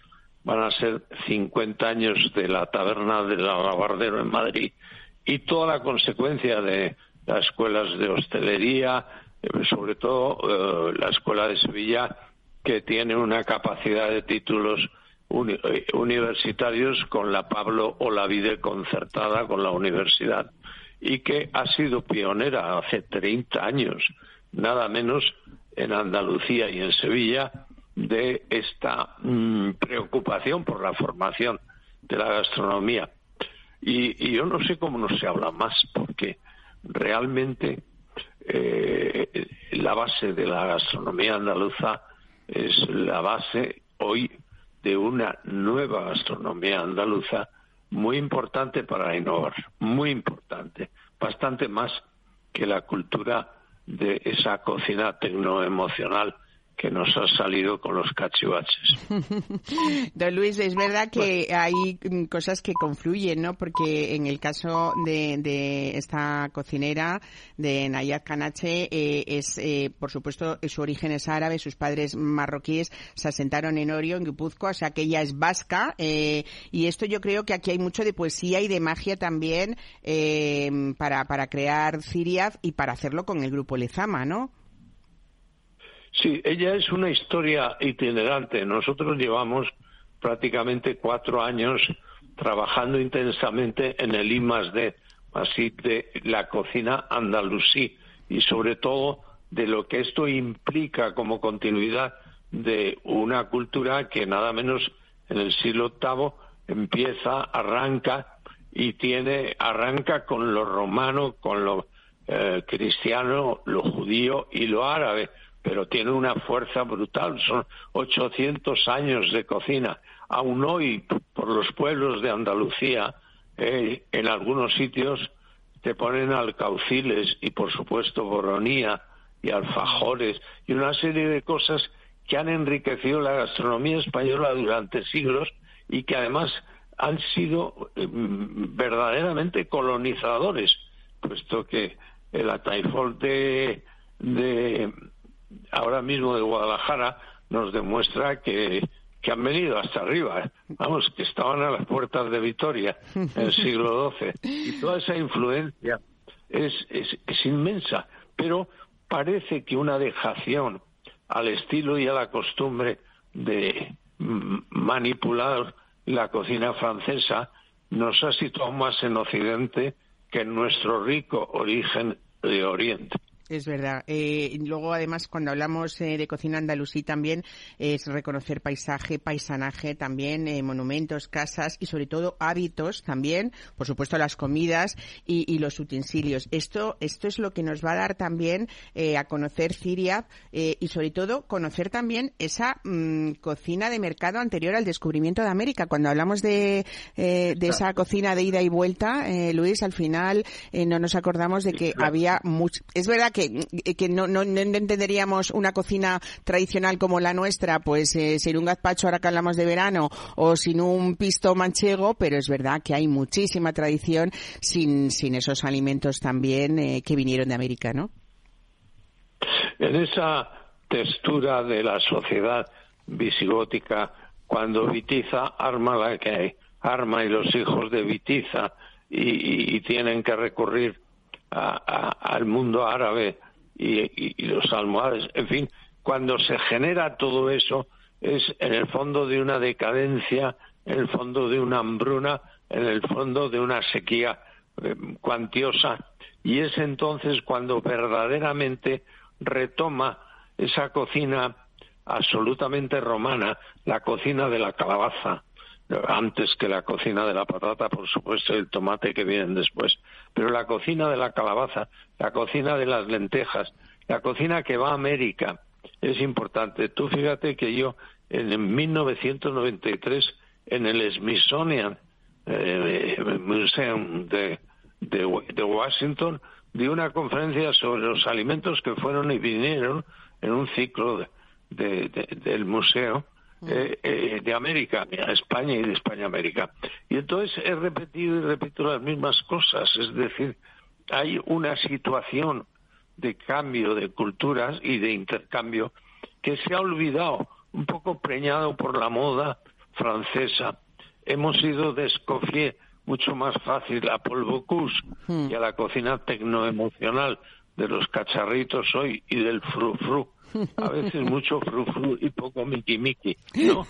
van a ser 50 años de la taberna del Alabardero en Madrid y toda la consecuencia de las escuelas de hostelería, sobre todo eh, la escuela de Sevilla, que tiene una capacidad de títulos uni universitarios con la Pablo Olavide concertada con la universidad y que ha sido pionera hace 30 años, nada menos en Andalucía y en Sevilla, de esta mmm, preocupación por la formación de la gastronomía. Y, y, yo no sé cómo no se habla más, porque realmente eh, la base de la gastronomía andaluza es la base hoy de una nueva gastronomía andaluza muy importante para innovar, muy importante, bastante más que la cultura de esa cocina tecnoemocional que nos ha salido con los cachivaches. [laughs] Don Luis, es verdad que hay cosas que confluyen, ¿no? Porque en el caso de, esta cocinera, de Nayat Kanache, eh, es, eh, por supuesto, su origen es árabe, sus padres marroquíes se asentaron en Orio, en Guipúzcoa, o sea que ella es vasca, eh, y esto yo creo que aquí hay mucho de poesía y de magia también para, para crear Ciriaf y para hacerlo con el grupo Lezama, ¿no? Sí, ella es una historia itinerante. Nosotros llevamos prácticamente cuatro años trabajando intensamente en el I D, así de la cocina andalusí y sobre todo de lo que esto implica como continuidad de una cultura que nada menos en el siglo VIII empieza, arranca y tiene, arranca con lo romano, con lo eh, cristiano, lo judío y lo árabe pero tiene una fuerza brutal. Son 800 años de cocina. Aún hoy, por los pueblos de Andalucía, eh, en algunos sitios te ponen alcauciles y, por supuesto, boronía y alfajores y una serie de cosas que han enriquecido la gastronomía española durante siglos y que además han sido eh, verdaderamente colonizadores, puesto que el ataifol de, de ahora mismo de Guadalajara nos demuestra que, que han venido hasta arriba. ¿eh? Vamos, que estaban a las puertas de Vitoria en el siglo XII. Y toda esa influencia es, es, es inmensa, pero parece que una dejación al estilo y a la costumbre de manipular la cocina francesa nos ha situado más en Occidente que en nuestro rico origen de Oriente. Es verdad. Eh, luego, además, cuando hablamos eh, de cocina andalusí también es reconocer paisaje, paisanaje también, eh, monumentos, casas y sobre todo hábitos también, por supuesto las comidas y, los utensilios. Esto, esto es lo que nos va a dar también a conocer Siria y sobre todo conocer también esa mm, cocina de mercado anterior al descubrimiento de América. Cuando hablamos de, de esa cocina de ida y vuelta, Luis, al final no nos acordamos de que había mucho. Es verdad que, no, no, entenderíamos una cocina tradicional como la nuestra, pues eh, sin un gazpacho ahora que hablamos de verano o sin un pisto manchego, pero es verdad que hay muchísima tradición sin, sin esos alimentos también eh, que vinieron de América, ¿no? En esa textura de la sociedad visigótica, cuando Vitiza arma la que arma y los hijos de Vitiza y tienen que recurrir al mundo árabe y, los almohades, en fin, cuando se genera todo eso es en el fondo de una decadencia, en el fondo de una hambruna, en el fondo de una sequía eh, cuantiosa. Y es entonces cuando verdaderamente retoma esa cocina absolutamente romana, la cocina de la calabaza, antes que la cocina de la patata, por supuesto, y el tomate que vienen después. Pero la cocina de la calabaza, la cocina de las lentejas, la cocina que va a América es importante. Tú fíjate que yo en 1993 en el Smithsonian eh, Museum de, de, Washington di una conferencia sobre los alimentos que fueron y vinieron en un ciclo del museo eh, eh, de América a España y de España a América. Y entonces he repetido y repito las mismas cosas, es decir, hay una situación de cambio de culturas y de intercambio que se ha olvidado, un poco preñado por la moda francesa. Hemos ido de Escoffier mucho más fácil a Paul Bocuse y a la cocina tecnoemocional de los cacharritos hoy y del frufru [laughs] a veces mucho frufru y poco miki miki, ¿no?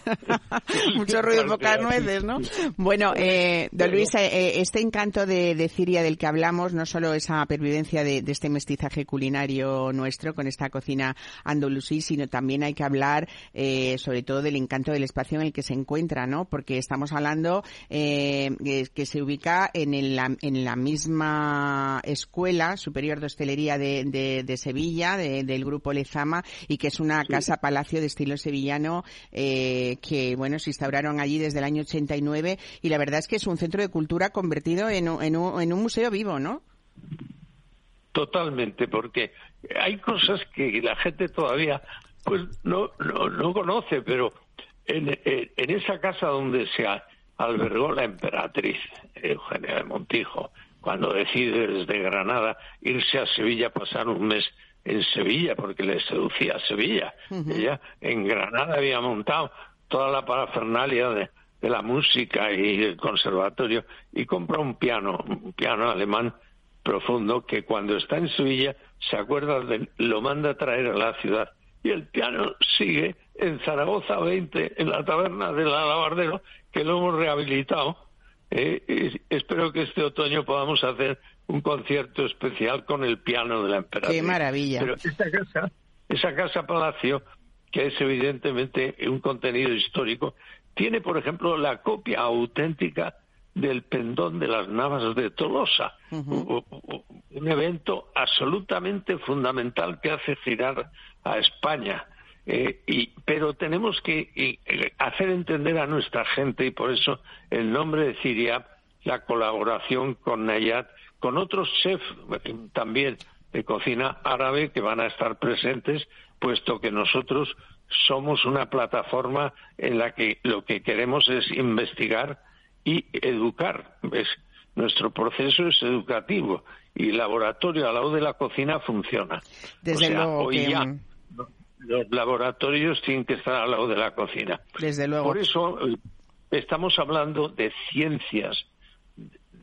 [laughs] mucho ruido y pocas nueces, ¿no? Bueno, eh, don Luis, eh, eh, este encanto de, de, Siria del que hablamos, no solo esa pervivencia de, de, este mestizaje culinario nuestro con esta cocina andalusí, sino también hay que hablar eh, sobre todo del encanto del espacio en el que se encuentra, ¿no? Porque estamos hablando eh, que se ubica en, el, en la misma escuela superior de hostelería de, de Sevilla, del grupo Lezama, y que es una casa palacio de estilo sevillano eh, que, bueno, se instauraron allí desde el año 89 y la verdad es que es un centro de cultura convertido en un, en un, en un museo vivo, ¿no? Totalmente, porque hay cosas que la gente todavía pues no, no, no conoce, pero en, en, esa casa donde se albergó la emperatriz Eugenia de Montijo, cuando decide desde Granada irse a Sevilla, pasar un mes en Sevilla, porque le seducía a Sevilla. Ella en Granada había montado toda la parafernalia de, la música y el conservatorio y compra un piano, un piano alemán profundo que cuando está en Sevilla se acuerda de lo manda a traer a la ciudad y el piano sigue en Zaragoza 20 en la taberna del Alabardero que lo hemos rehabilitado eh, espero que este otoño podamos hacer un concierto especial con el piano de la emperatriz. ¡Qué maravilla! Pero esa casa, esa casa palacio, que es evidentemente un contenido histórico, tiene, por ejemplo, la copia auténtica del pendón de las Navas de Tolosa, un evento absolutamente fundamental que hace girar a España. Eh, y, pero tenemos que eh, hacer entender a nuestra gente, y por eso el nombre de Siria, la colaboración con Nayat, con otros chefs eh, también de cocina árabe que van a estar presentes, puesto que nosotros somos una plataforma en la que lo que queremos es investigar y educar. Nuestro proceso es educativo y el laboratorio al lado de la cocina funciona. Desde luego los laboratorios tienen que estar al lado de la cocina. Desde luego. Por eso eh, estamos hablando de ciencias,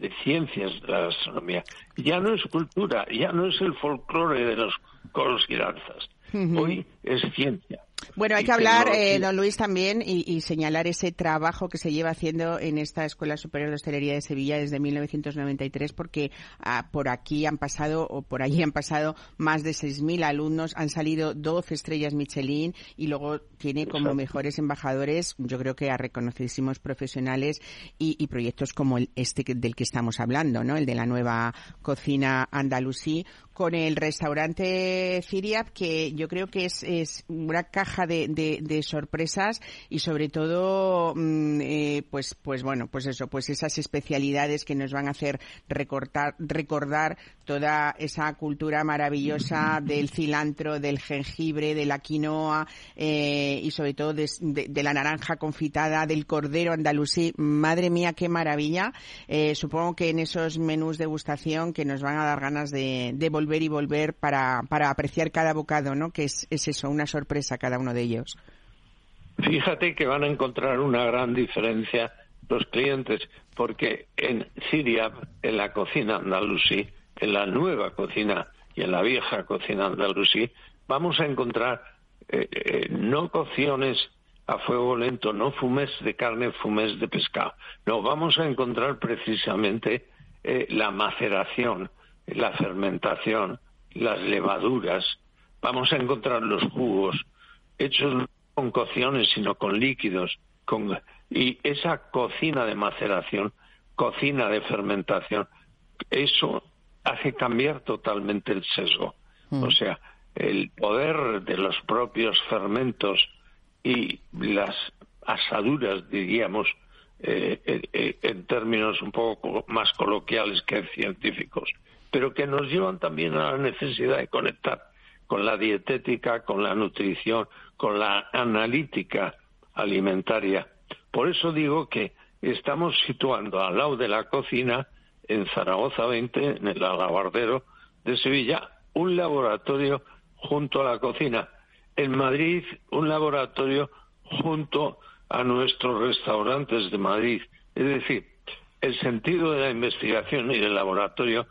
de ciencias de la gastronomía. Ya no es cultura, ya no es el folclore de los coros y danzas. Hoy es ciencia. Bueno, hay que hablar, eh, don Luis, también y, señalar ese trabajo que se lleva haciendo en esta Escuela Superior de Hostelería de Sevilla desde 1993, porque ah, por aquí han pasado, o por allí han pasado, más de 6.000 alumnos, han salido 12 estrellas Michelin y luego tiene como mejores embajadores, yo creo que a reconocidísimos profesionales y, proyectos como el, este del que estamos hablando, ¿no? El de la nueva cocina andalusí, con el restaurante Ciriab, que yo creo que es, es una caja de, de, sorpresas y sobre todo, mm, eh, pues, pues bueno, pues eso, pues esas especialidades que nos van a hacer recortar, recordar toda esa cultura maravillosa del cilantro, del jengibre, de la quinoa eh, y sobre todo de, la naranja confitada, del cordero andalusí. Madre mía, qué maravilla. Eh, supongo que en esos menús de gustación que nos van a dar ganas de, de volver y volver para, para apreciar cada bocado, ¿no? Que es, es eso, una sorpresa cada uno de ellos. Fíjate que van a encontrar una gran diferencia los clientes, porque en Siria, en la cocina andalusí, en la nueva cocina y en la vieja cocina andalusí, vamos a encontrar eh, eh, no cocciones a fuego lento, no fumes de carne, fumes de pescado. No, vamos a encontrar precisamente eh, la maceración, la fermentación, las levaduras, vamos a encontrar los jugos hechos no con cocciones, sino con líquidos, con, y esa cocina de maceración, cocina de fermentación, eso hace cambiar totalmente el sesgo. Mm. O sea, el poder de los propios fermentos y las asaduras, diríamos, eh, eh, eh, en términos un poco más coloquiales que científicos, pero que nos llevan también a la necesidad de conectar con la dietética, con la nutrición, con la analítica alimentaria. Por eso digo que estamos situando al lado de la cocina, en Zaragoza 20, en el alabardero de Sevilla, un laboratorio junto a la cocina. En Madrid, un laboratorio junto a nuestros restaurantes de Madrid. Es decir, el sentido de la investigación y del laboratorio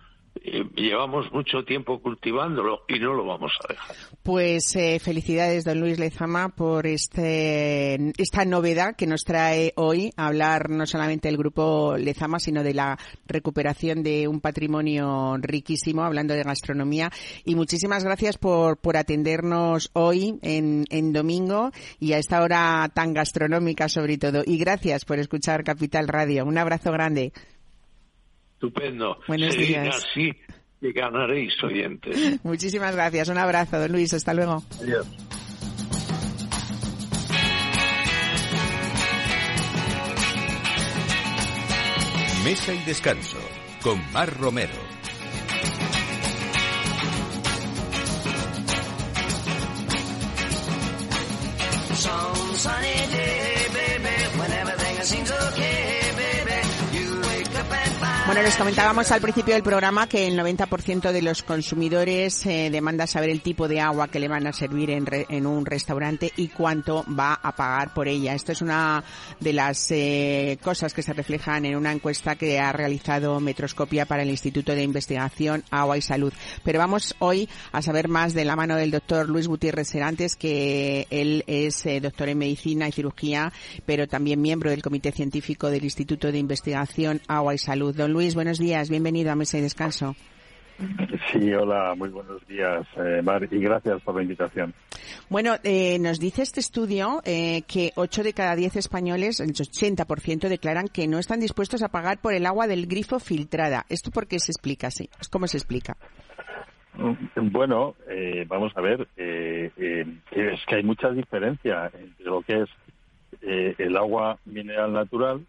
llevamos mucho tiempo cultivándolo y no lo vamos a dejar. Pues eh, felicidades, don Luis Lezama, por este, esta novedad que nos trae hoy hablar no solamente del grupo Lezama, sino de la recuperación de un patrimonio riquísimo, hablando de gastronomía. Y muchísimas gracias por, por atendernos hoy en, en domingo y a esta hora tan gastronómica sobre todo. Y gracias por escuchar Capital Radio. Un abrazo grande. Estupendo. Buenos días. así que ganaréis oyentes. [laughs] Muchísimas gracias. Un abrazo, don Luis. Hasta luego. Adiós. Mesa y descanso con Mar Romero. Bueno, les comentábamos al principio del programa que el 90% de los consumidores eh, demanda saber el tipo de agua que le van a servir en, re- en un restaurante y cuánto va a pagar por ella. Esto es una de las eh, cosas que se reflejan en una encuesta que ha realizado Metroscopia para el Instituto de Investigación Agua y Salud. Pero vamos hoy a saber más de la mano del doctor Luis Gutiérrez Serantes, que él es eh, doctor en medicina y cirugía, pero también miembro del Comité Científico del Instituto de Investigación Agua y Salud. Don Luis, buenos días, bienvenido a Mesa y Descanso. Sí, hola, muy buenos días, eh, Mar, y gracias por la invitación. Bueno, eh, nos dice este estudio eh, que 8 de cada 10 españoles, el 80%, declaran que no están dispuestos a pagar por el agua del grifo filtrada. ¿Esto por qué se explica así? ¿Cómo se explica? Mm, Bueno, eh, vamos a ver, eh, eh, es que hay mucha diferencia entre lo que es eh, el agua mineral natural,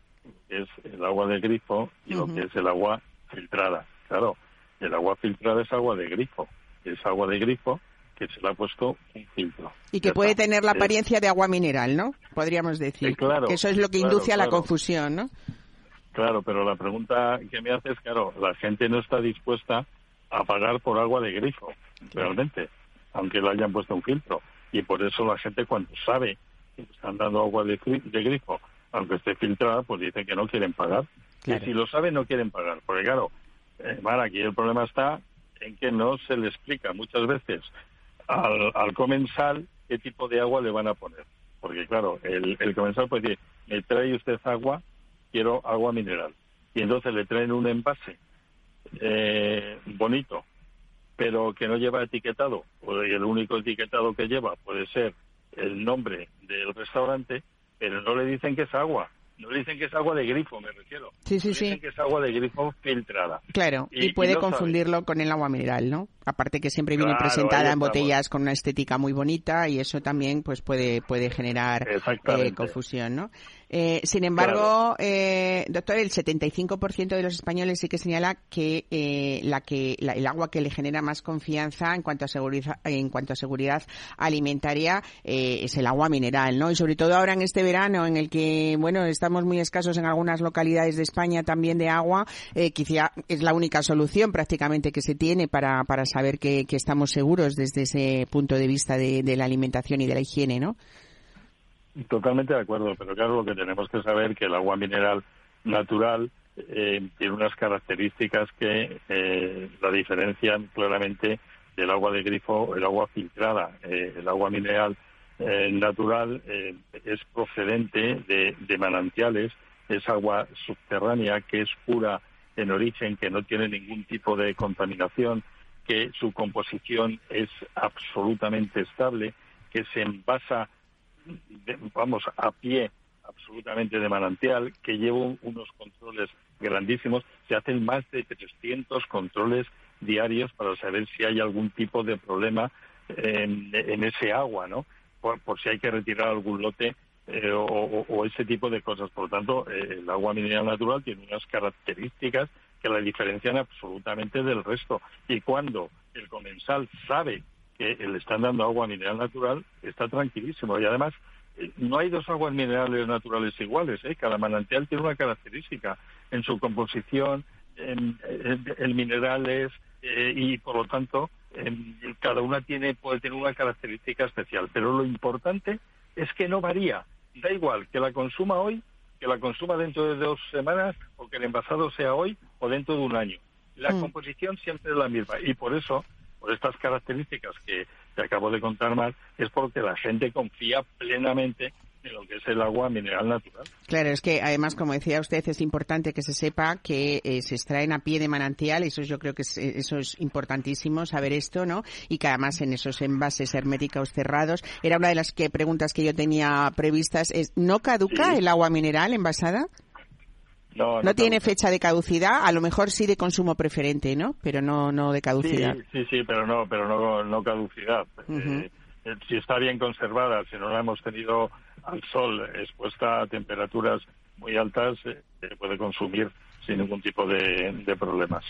es el agua de grifo, y lo que es el agua filtrada. Claro, el agua filtrada es agua de grifo, es agua de grifo que se le ha puesto un filtro. Y que puede tener la apariencia de agua mineral, ¿no? Podríamos decir. Eh, claro, que eso es lo que claro, induce a la claro. confusión, ¿no? Claro, pero la pregunta que me hace es, claro, la gente no está dispuesta a pagar por agua de grifo, realmente, aunque le hayan puesto un filtro. Y por eso la gente cuando sabe que le están dando agua de, de grifo, aunque esté filtrada, pues dicen que no quieren pagar. Claro. Y si lo saben, no quieren pagar. Porque claro, eh, aquí el problema está en que no se le explica muchas veces al, al comensal qué tipo de agua le van a poner. Porque claro, el, el comensal puede decir, me trae usted agua, quiero agua mineral. Y entonces le traen un envase eh, bonito, pero que no lleva etiquetado, o el único etiquetado que lleva puede ser el nombre del restaurante, pero no le dicen que es agua. No le dicen que es agua de grifo, me refiero. Sí, sí, sí. Dicen que es agua de grifo filtrada. Claro, y, Y- y puede sabe. confundirlo con el agua mineral, ¿no? Aparte que siempre viene Claro, presentada en botellas con una estética muy bonita y eso también pues puede puede generar eh, confusión, ¿no? Eh, sin embargo, eh, doctor, el 75% de los españoles sí que señala que eh, la que la- el agua que le genera más confianza en cuanto a seguridad en cuanto a seguridad alimentaria eh, es el agua mineral, ¿no? Y sobre todo ahora en este verano en el que bueno estamos muy escasos en algunas localidades de España también de agua, eh, quizá es la única solución prácticamente que se tiene para para saber que, que estamos seguros desde ese punto de vista de, de la alimentación y de la higiene, ¿no? Totalmente de acuerdo, pero claro, lo que tenemos que saber que el agua mineral natural eh, tiene unas características que eh, la diferencian claramente del agua de grifo, el agua filtrada. Eh, el agua mineral eh, natural eh, es procedente de, de manantiales, es agua subterránea que es pura en origen, que no tiene ningún tipo de contaminación, que su composición es absolutamente estable, que se envasa vamos, a pie absolutamente de manantial, que lleva un- unos controles grandísimos. Se hacen más de 300 controles diarios para saber si hay algún tipo de problema en, ese agua, ¿no? Por, por si hay que retirar algún lote eh, o ese tipo de cosas. Por lo tanto, eh, el agua mineral natural tiene unas características que la diferencian absolutamente del resto. Y cuando el comensal sabe que le están dando agua mineral natural, está tranquilísimo. Y además, eh, no hay dos aguas minerales naturales iguales. ¿eh? Cada manantial tiene una característica en su composición, en, en- en minerales eh, y, por lo tanto, en- cada una tiene puede tener una característica especial. Pero lo importante es que no varía. Da igual que la consuma hoy, que la consuma dentro de dos semanas o que el envasado sea hoy o dentro de un año. La Mm. composición siempre es la misma y por eso, por estas características que te acabo de contar más, es porque la gente confía plenamente en lo que es el agua mineral natural. Claro, es que además, como decía usted, es importante que se sepa que eh, se extraen a pie de manantial, eso yo creo que es, eh, eso es importantísimo saber esto, ¿no? Y que además en esos envases herméticos cerrados, era una de las que preguntas que yo tenía previstas, es ¿no caduca Sí. el agua mineral envasada? No, No, tiene fecha de caducidad, a lo mejor sí de consumo preferente, ¿no? Pero no no de caducidad. Sí, sí, sí, pero no, pero no, no caducidad. Eh, eh, si está bien conservada, si no la hemos tenido al sol expuesta a temperaturas muy altas, eh, puede consumir sin ningún tipo de, problemas.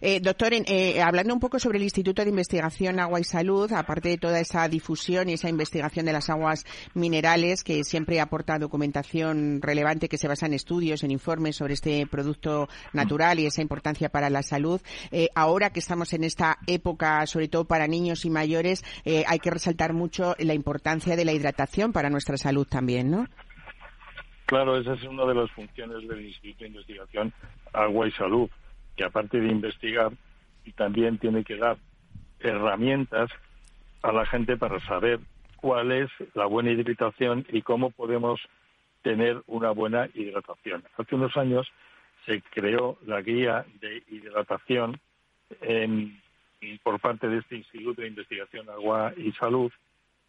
eh, doctor, eh, hablando un poco sobre el Instituto de Investigación Agua y Salud, aparte de toda esa difusión y esa investigación de las aguas minerales, que siempre aporta documentación relevante que se basa en estudios, en informes sobre este producto natural y esa importancia para la salud, eh, ahora que estamos en esta época, sobre todo para niños y mayores, eh, hay que resaltar mucho la importancia de la hidratación para nuestra salud también, ¿no? Claro, esa es una de las funciones del Instituto de Investigación Agua y Salud, que aparte de investigar, también tiene que dar herramientas a la gente para saber cuál es la buena hidratación y cómo podemos tener una buena hidratación. Hace unos años se creó la guía de hidratación por parte de este Instituto de Investigación Agua y Salud.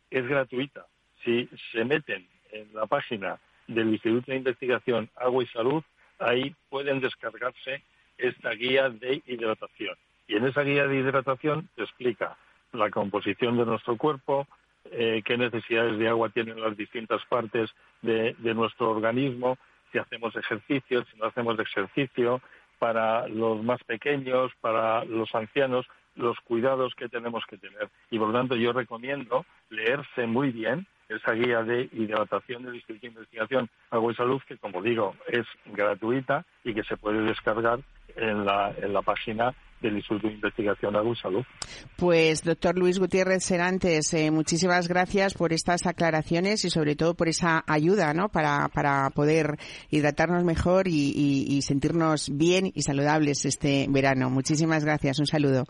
Es gratuita. Si se meten en la página del Instituto de Investigación Agua y Salud, ahí pueden descargarse esta guía de hidratación. Y en esa guía de hidratación se explica la composición de nuestro cuerpo, eh, qué necesidades de agua tienen las distintas partes de, nuestro organismo, si hacemos ejercicio, si no hacemos ejercicio, para los más pequeños, para los ancianos, los cuidados que tenemos que tener. Y por lo tanto yo recomiendo leerse muy bien esa guía de hidratación del Instituto de Investigación Agua y Salud, que como digo es gratuita y que se puede descargar en la, en la página del Instituto de Investigación Agua y Salud. Pues, doctor Luis Gutiérrez Serantes, eh, muchísimas gracias por estas aclaraciones y sobre todo por esa ayuda ¿no? para, para poder hidratarnos mejor y, y sentirnos bien y saludables este verano. Muchísimas gracias. Un saludo.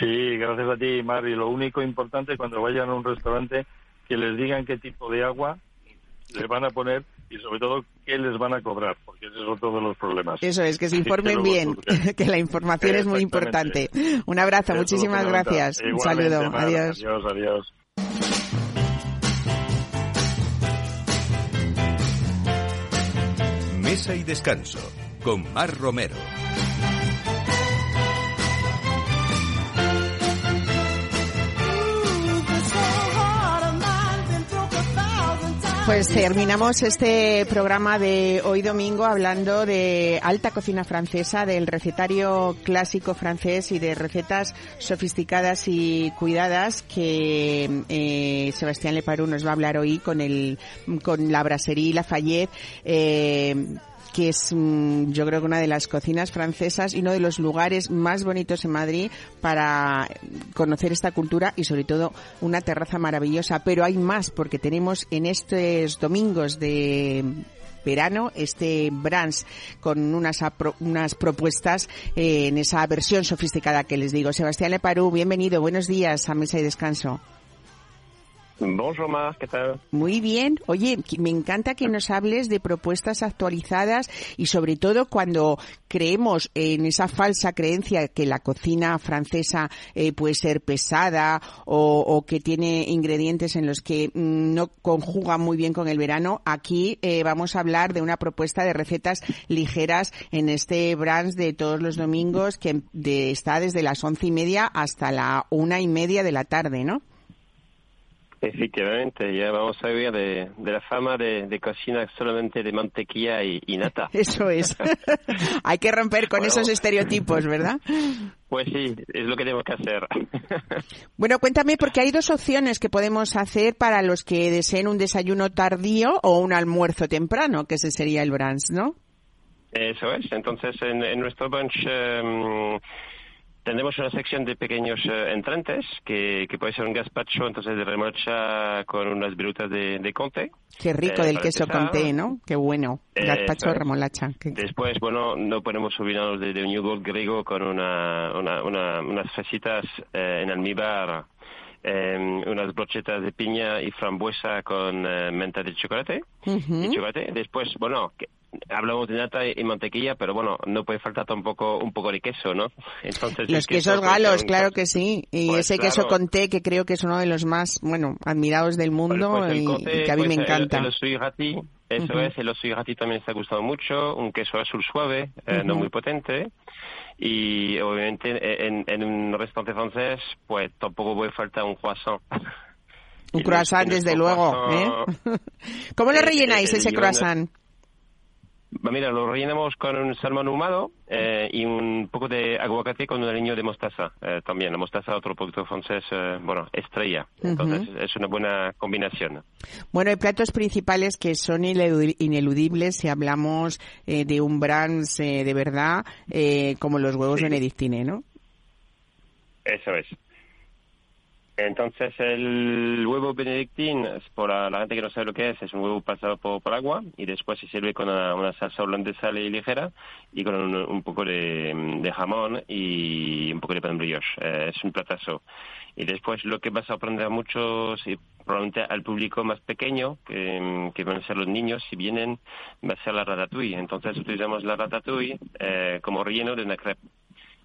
Sí, gracias a ti, Mari. Lo único importante cuando vayan a un restaurante que les digan qué tipo de agua les van a poner y sobre todo qué les van a cobrar, porque ese es otro de los problemas. Eso es, que se [laughs] informen bien, [laughs] que la información es muy importante. Un abrazo, muchísimas gracias. Un saludo, adiós. Adiós, adiós. Mesa y descanso con Mar Romero. Pues terminamos este programa de hoy domingo hablando de alta cocina francesa, del recetario clásico francés y de recetas sofisticadas y cuidadas que eh, Sebastián Leparú nos va a hablar hoy con el con la brasserie Lafayette. Eh, que es mm, yo creo que una de las cocinas francesas y uno de los lugares más bonitos en Madrid para conocer esta cultura y sobre todo una terraza maravillosa. Pero hay más porque tenemos en estos domingos de verano este brunch con unas, unas propuestas eh, en esa versión sofisticada que les digo. Sebastián Leparú, bienvenido, buenos días a Mesa y Descanso. Bonjour, ¿qué tal? Muy bien. Oye, me encanta que nos hables de propuestas actualizadas y sobre todo cuando creemos en esa falsa creencia que la cocina francesa eh, puede ser pesada o, que tiene ingredientes en los que mm, no conjugan muy bien con el verano. Aquí eh, vamos a hablar de una propuesta de recetas ligeras en este brunch de todos los domingos que está desde las once y media hasta la una y media de la tarde, ¿no? Efectivamente, ya vamos a ver de, la fama de, cocina solamente de mantequilla y, nata. [laughs] Eso es. [laughs] Hay que romper con esos estereotipos, ¿verdad? Pues sí, es lo que tenemos que hacer. [laughs] bueno, cuéntame, porque hay dos opciones que podemos hacer para los que deseen un desayuno tardío o un almuerzo temprano, que ese sería el brunch, ¿no? Eso es. Entonces, en, nuestro brunch... Em, tenemos una sección de pequeños uh, entrantes, que, que, puede ser un gazpacho, entonces de remolacha con unas virutas de, de conte. Qué rico eh, del queso conte, ¿no? Qué bueno. Gazpacho de remolacha. Después, bueno, no ponemos olvidarnos de, de un yogur griego con una, una, una unas fresitas eh, en almíbar eh, unas brochetas de piña y frambuesa con eh, menta de chocolate, y chocolate. Después, bueno, hablamos de nata y mantequilla, pero bueno, no puede faltar tampoco un poco de queso, ¿no? Entonces, los quesos galos, claro que sí. Y pues ese queso con té, que creo que es uno de los más, bueno, admirados del mundo pues y, que a mí me encanta. El, el eso es, el osuigati también está gustando mucho, un queso azul suave, eh, no muy potente. Y obviamente en, en un restaurante francés, pues tampoco puede faltar un croissant. Un [laughs] croissant, desde luego. ¿eh? [laughs] ¿Cómo lo rellenáis ese croissant? Mira, lo rellenamos con un salmón ahumado eh, y un poco de aguacate con un aliño de mostaza eh, también. La mostaza, otro producto francés, eh, bueno, estrella. Entonces, es una buena combinación. Bueno, hay platos principales que son ineludibles si hablamos de un brunch de verdad, como los huevos benedictine, ¿no? Eso es. Entonces el huevo benedictín, por la, gente que no sabe lo que es, es un huevo pasado por, agua y después se sirve con una, salsa holandesa ligera y con un, poco de, jamón y un poco de pan brioche. Eh, es un platazo. Y después lo que va a sorprender a muchos y probablemente al público más pequeño, que, van a ser los niños, si vienen, va a ser la ratatouille. Entonces utilizamos la ratatouille eh, como relleno de una crepe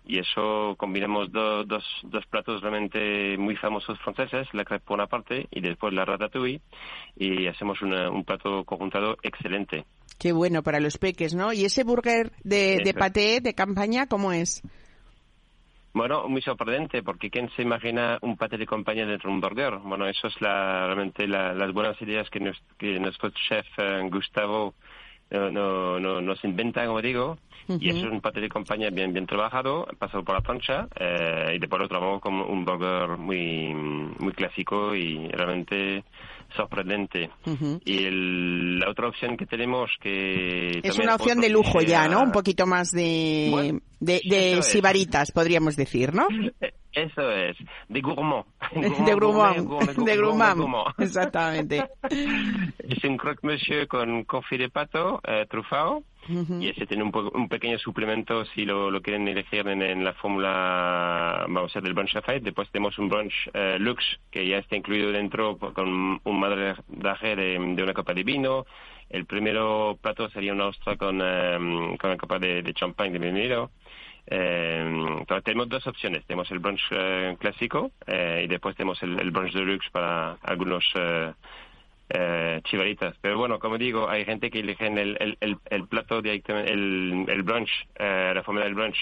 y eso combinamos dos, dos platos realmente muy famosos franceses, la crepe por una parte y después la ratatouille y hacemos un plato conjuntado excelente. Qué bueno para los peques, ¿no? ¿Y ese burger de, de paté de campaña cómo es? Bueno, muy sorprendente, porque ¿quién se imagina un paté de campaña dentro de un burger? Bueno, eso es la, realmente las buenas ideas que, nuestro chef eh, Gustavo no, no, nos inventa, como digo, y eso es un paté de compañía bien bien trabajado, pasado por la plancha, eh, y después lo trabajamos como un burger muy, muy clásico y realmente sorprendente. Y el, la otra opción que tenemos que... Es una opción de lujo ya, ¿no? Un poquito más de, de, de sibaritas, podríamos decir, ¿no? Eso es, de gourmand. [laughs] de gourmand, de gourmand, exactamente. [laughs] Es un croque monsieur con confit de pato eh, trufado y ese tiene un, un, pequeño suplemento si lo, quieren elegir en, la fórmula, vamos a del brunch Lafayette. Después tenemos un brunch eh, Lux que ya está incluido dentro con un maderaje de, una copa de vino. El primero plato sería una ostra con, eh, con una copa de, de champán de bienvenido. Eh, tenemos dos opciones. Tenemos el brunch eh, clásico eh, y después tenemos el, el, brunch deluxe para algunos eh, eh, chivaritas. Pero bueno, como digo, hay gente que elige el, el, el, el plato directamente, el, el brunch, la forma del brunch,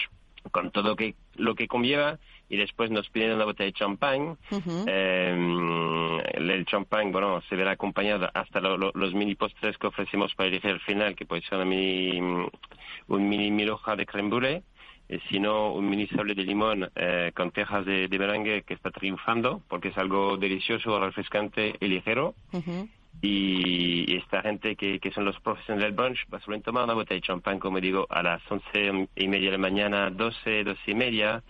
con todo lo que, lo que conlleva y después nos piden una botella de champán. el, champán, bueno, se verá acompañado hasta los mini postres que ofrecemos para elegir el final, que puede ser una mini, un mini mil hoja de creme brûlée sino un mini sable de limón eh, con tejas de, de, merengue que está triunfando porque es algo delicioso, refrescante y ligero. Y, esta gente que, que son los profesionales del brunch va a tomar una botella de champán, como digo, a las once y media de la mañana, doce, doce y media.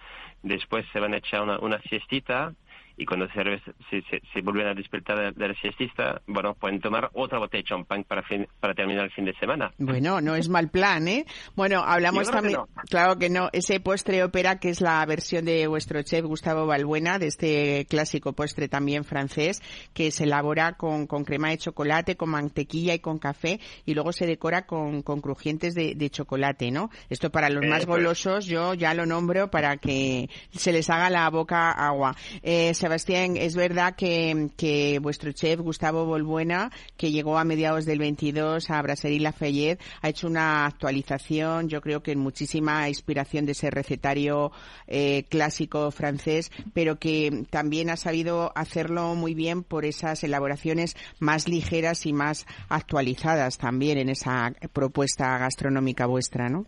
Después se van a echar una, una siestita y cuando se, se, se, vuelven a despertar de, la siestista, bueno, pueden tomar otra botella de champán para, para terminar el fin de semana. Bueno, no es mal plan, ¿eh? Bueno, hablamos también, claro que no, ese postre ópera que es la versión de vuestro chef Gustavo Balbuena, de este clásico postre también francés, que se elabora con, con crema de chocolate, con mantequilla y con café, y luego se decora con, con crujientes de, de chocolate, ¿no? Esto para los más golosos, yo ya lo nombro para que se les haga la boca agua. Eh, Sebastián, es verdad que, vuestro chef Gustavo Bolbuena, que llegó a mediados del 22 a Brasserie Lafayette, ha hecho una actualización, yo creo que en muchísima inspiración de ese recetario eh, clásico francés, pero que también ha sabido hacerlo muy bien por esas elaboraciones más ligeras y más actualizadas también en esa propuesta gastronómica vuestra, ¿no?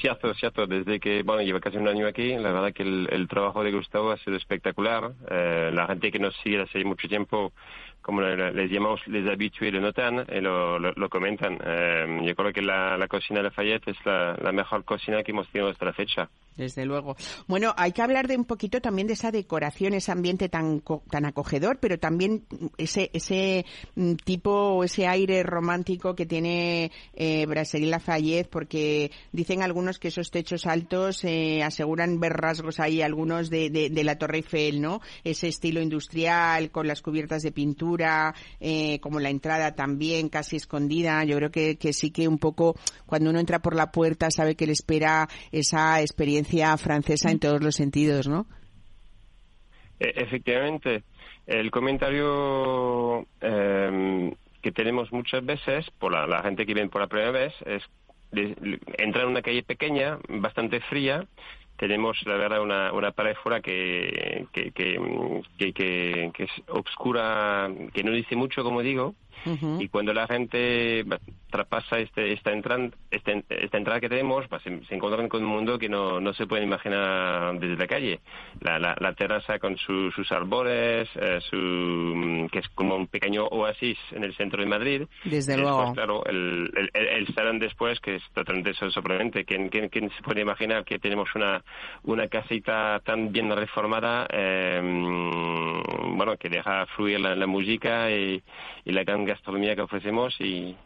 Cierto, cierto. Desde que, bueno, lleva casi un año aquí, la verdad que el, trabajo de Gustavo ha sido espectacular. Eh, la gente que nos sigue hace mucho tiempo como les llamamos les habitués lo notan y lo, lo, comentan. Eh, yo creo que la, cocina de Lafayette es la, mejor cocina que hemos tenido hasta la fecha. Desde luego. Bueno, hay que hablar de un poquito también de esa decoración, ese ambiente tan tan acogedor, pero también ese ese mm, tipo ese aire romántico que tiene eh, Brasserie Lafayette, porque dicen algunos que esos techos altos eh, aseguran ver rasgos ahí algunos de, de, de la Torre Eiffel, ¿no? Ese estilo industrial con las cubiertas de pintura eh, como la entrada también casi escondida. Yo creo que, que sí que un poco cuando uno entra por la puerta sabe que le espera esa experiencia francesa en todos los sentidos, ¿no? E, efectivamente. El comentario em, que tenemos muchas veces por la, gente que viene por la primera vez es entrar en una calle pequeña, bastante fría, tenemos la verdad una, una pared fuera que, que, que, que, es obscura, que no dice mucho, como digo, Y cuando la gente traspasa este, esta, entrada, este, esta entrada que tenemos, pues, se, encuentran con un mundo que no, no se puede imaginar desde la calle. La, la, terraza con sus árboles, eh, su, que es como un pequeño oasis en el centro de Madrid. Desde luego. claro, el, el, el, salón después, que es totalmente sorprendente. ¿Quién, quién, quién se puede imaginar que tenemos una, una casita tan bien reformada, eh, bueno, que deja fluir la, música y, la gran gastronomía que ofrecemos y,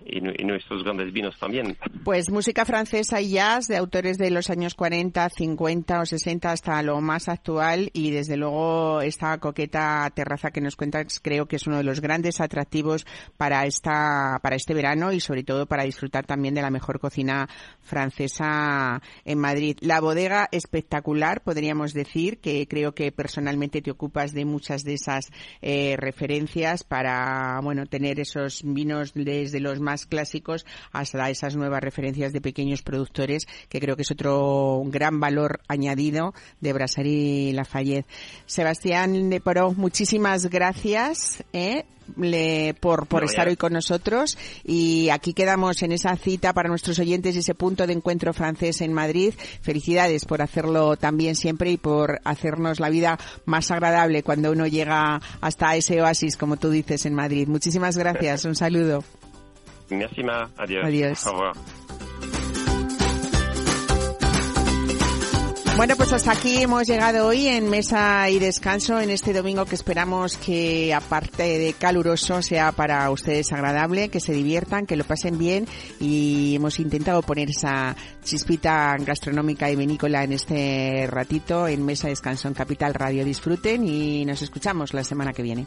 nuestros grandes vinos también. Pues música francesa y jazz de autores de los años 40, 50 o 60 hasta lo más actual y desde luego esta coqueta terraza que nos cuentas creo que es uno de los grandes atractivos para esta para este verano y sobre todo para disfrutar también de la mejor cocina francesa en Madrid. La bodega espectacular, podríamos decir, que creo que personalmente te ocupas de muchas de esas eh, referencias para, bueno, tener esos vinos desde los más clásicos hasta esas nuevas referencias de pequeños productores, que creo que es otro gran valor añadido de Brasserie Lafayette. Sebastián de Poró, muchísimas gracias. ¿eh? Le, por, por estar hoy con nosotros y aquí quedamos en esa cita para nuestros oyentes, ese punto de encuentro francés en Madrid. Felicidades por hacerlo también siempre y por hacernos la vida más agradable cuando uno llega hasta ese oasis, como tú dices, en Madrid. Muchísimas gracias. Un saludo. Adiós. Adiós. Bueno, pues hasta aquí hemos llegado hoy en Mesa y Descanso en este domingo que esperamos que aparte de caluroso sea para ustedes agradable, que se diviertan, que lo pasen bien y hemos intentado poner esa chispita gastronómica y vinícola en este ratito en Mesa y Descanso en Capital Radio. Disfruten y nos escuchamos la semana que viene.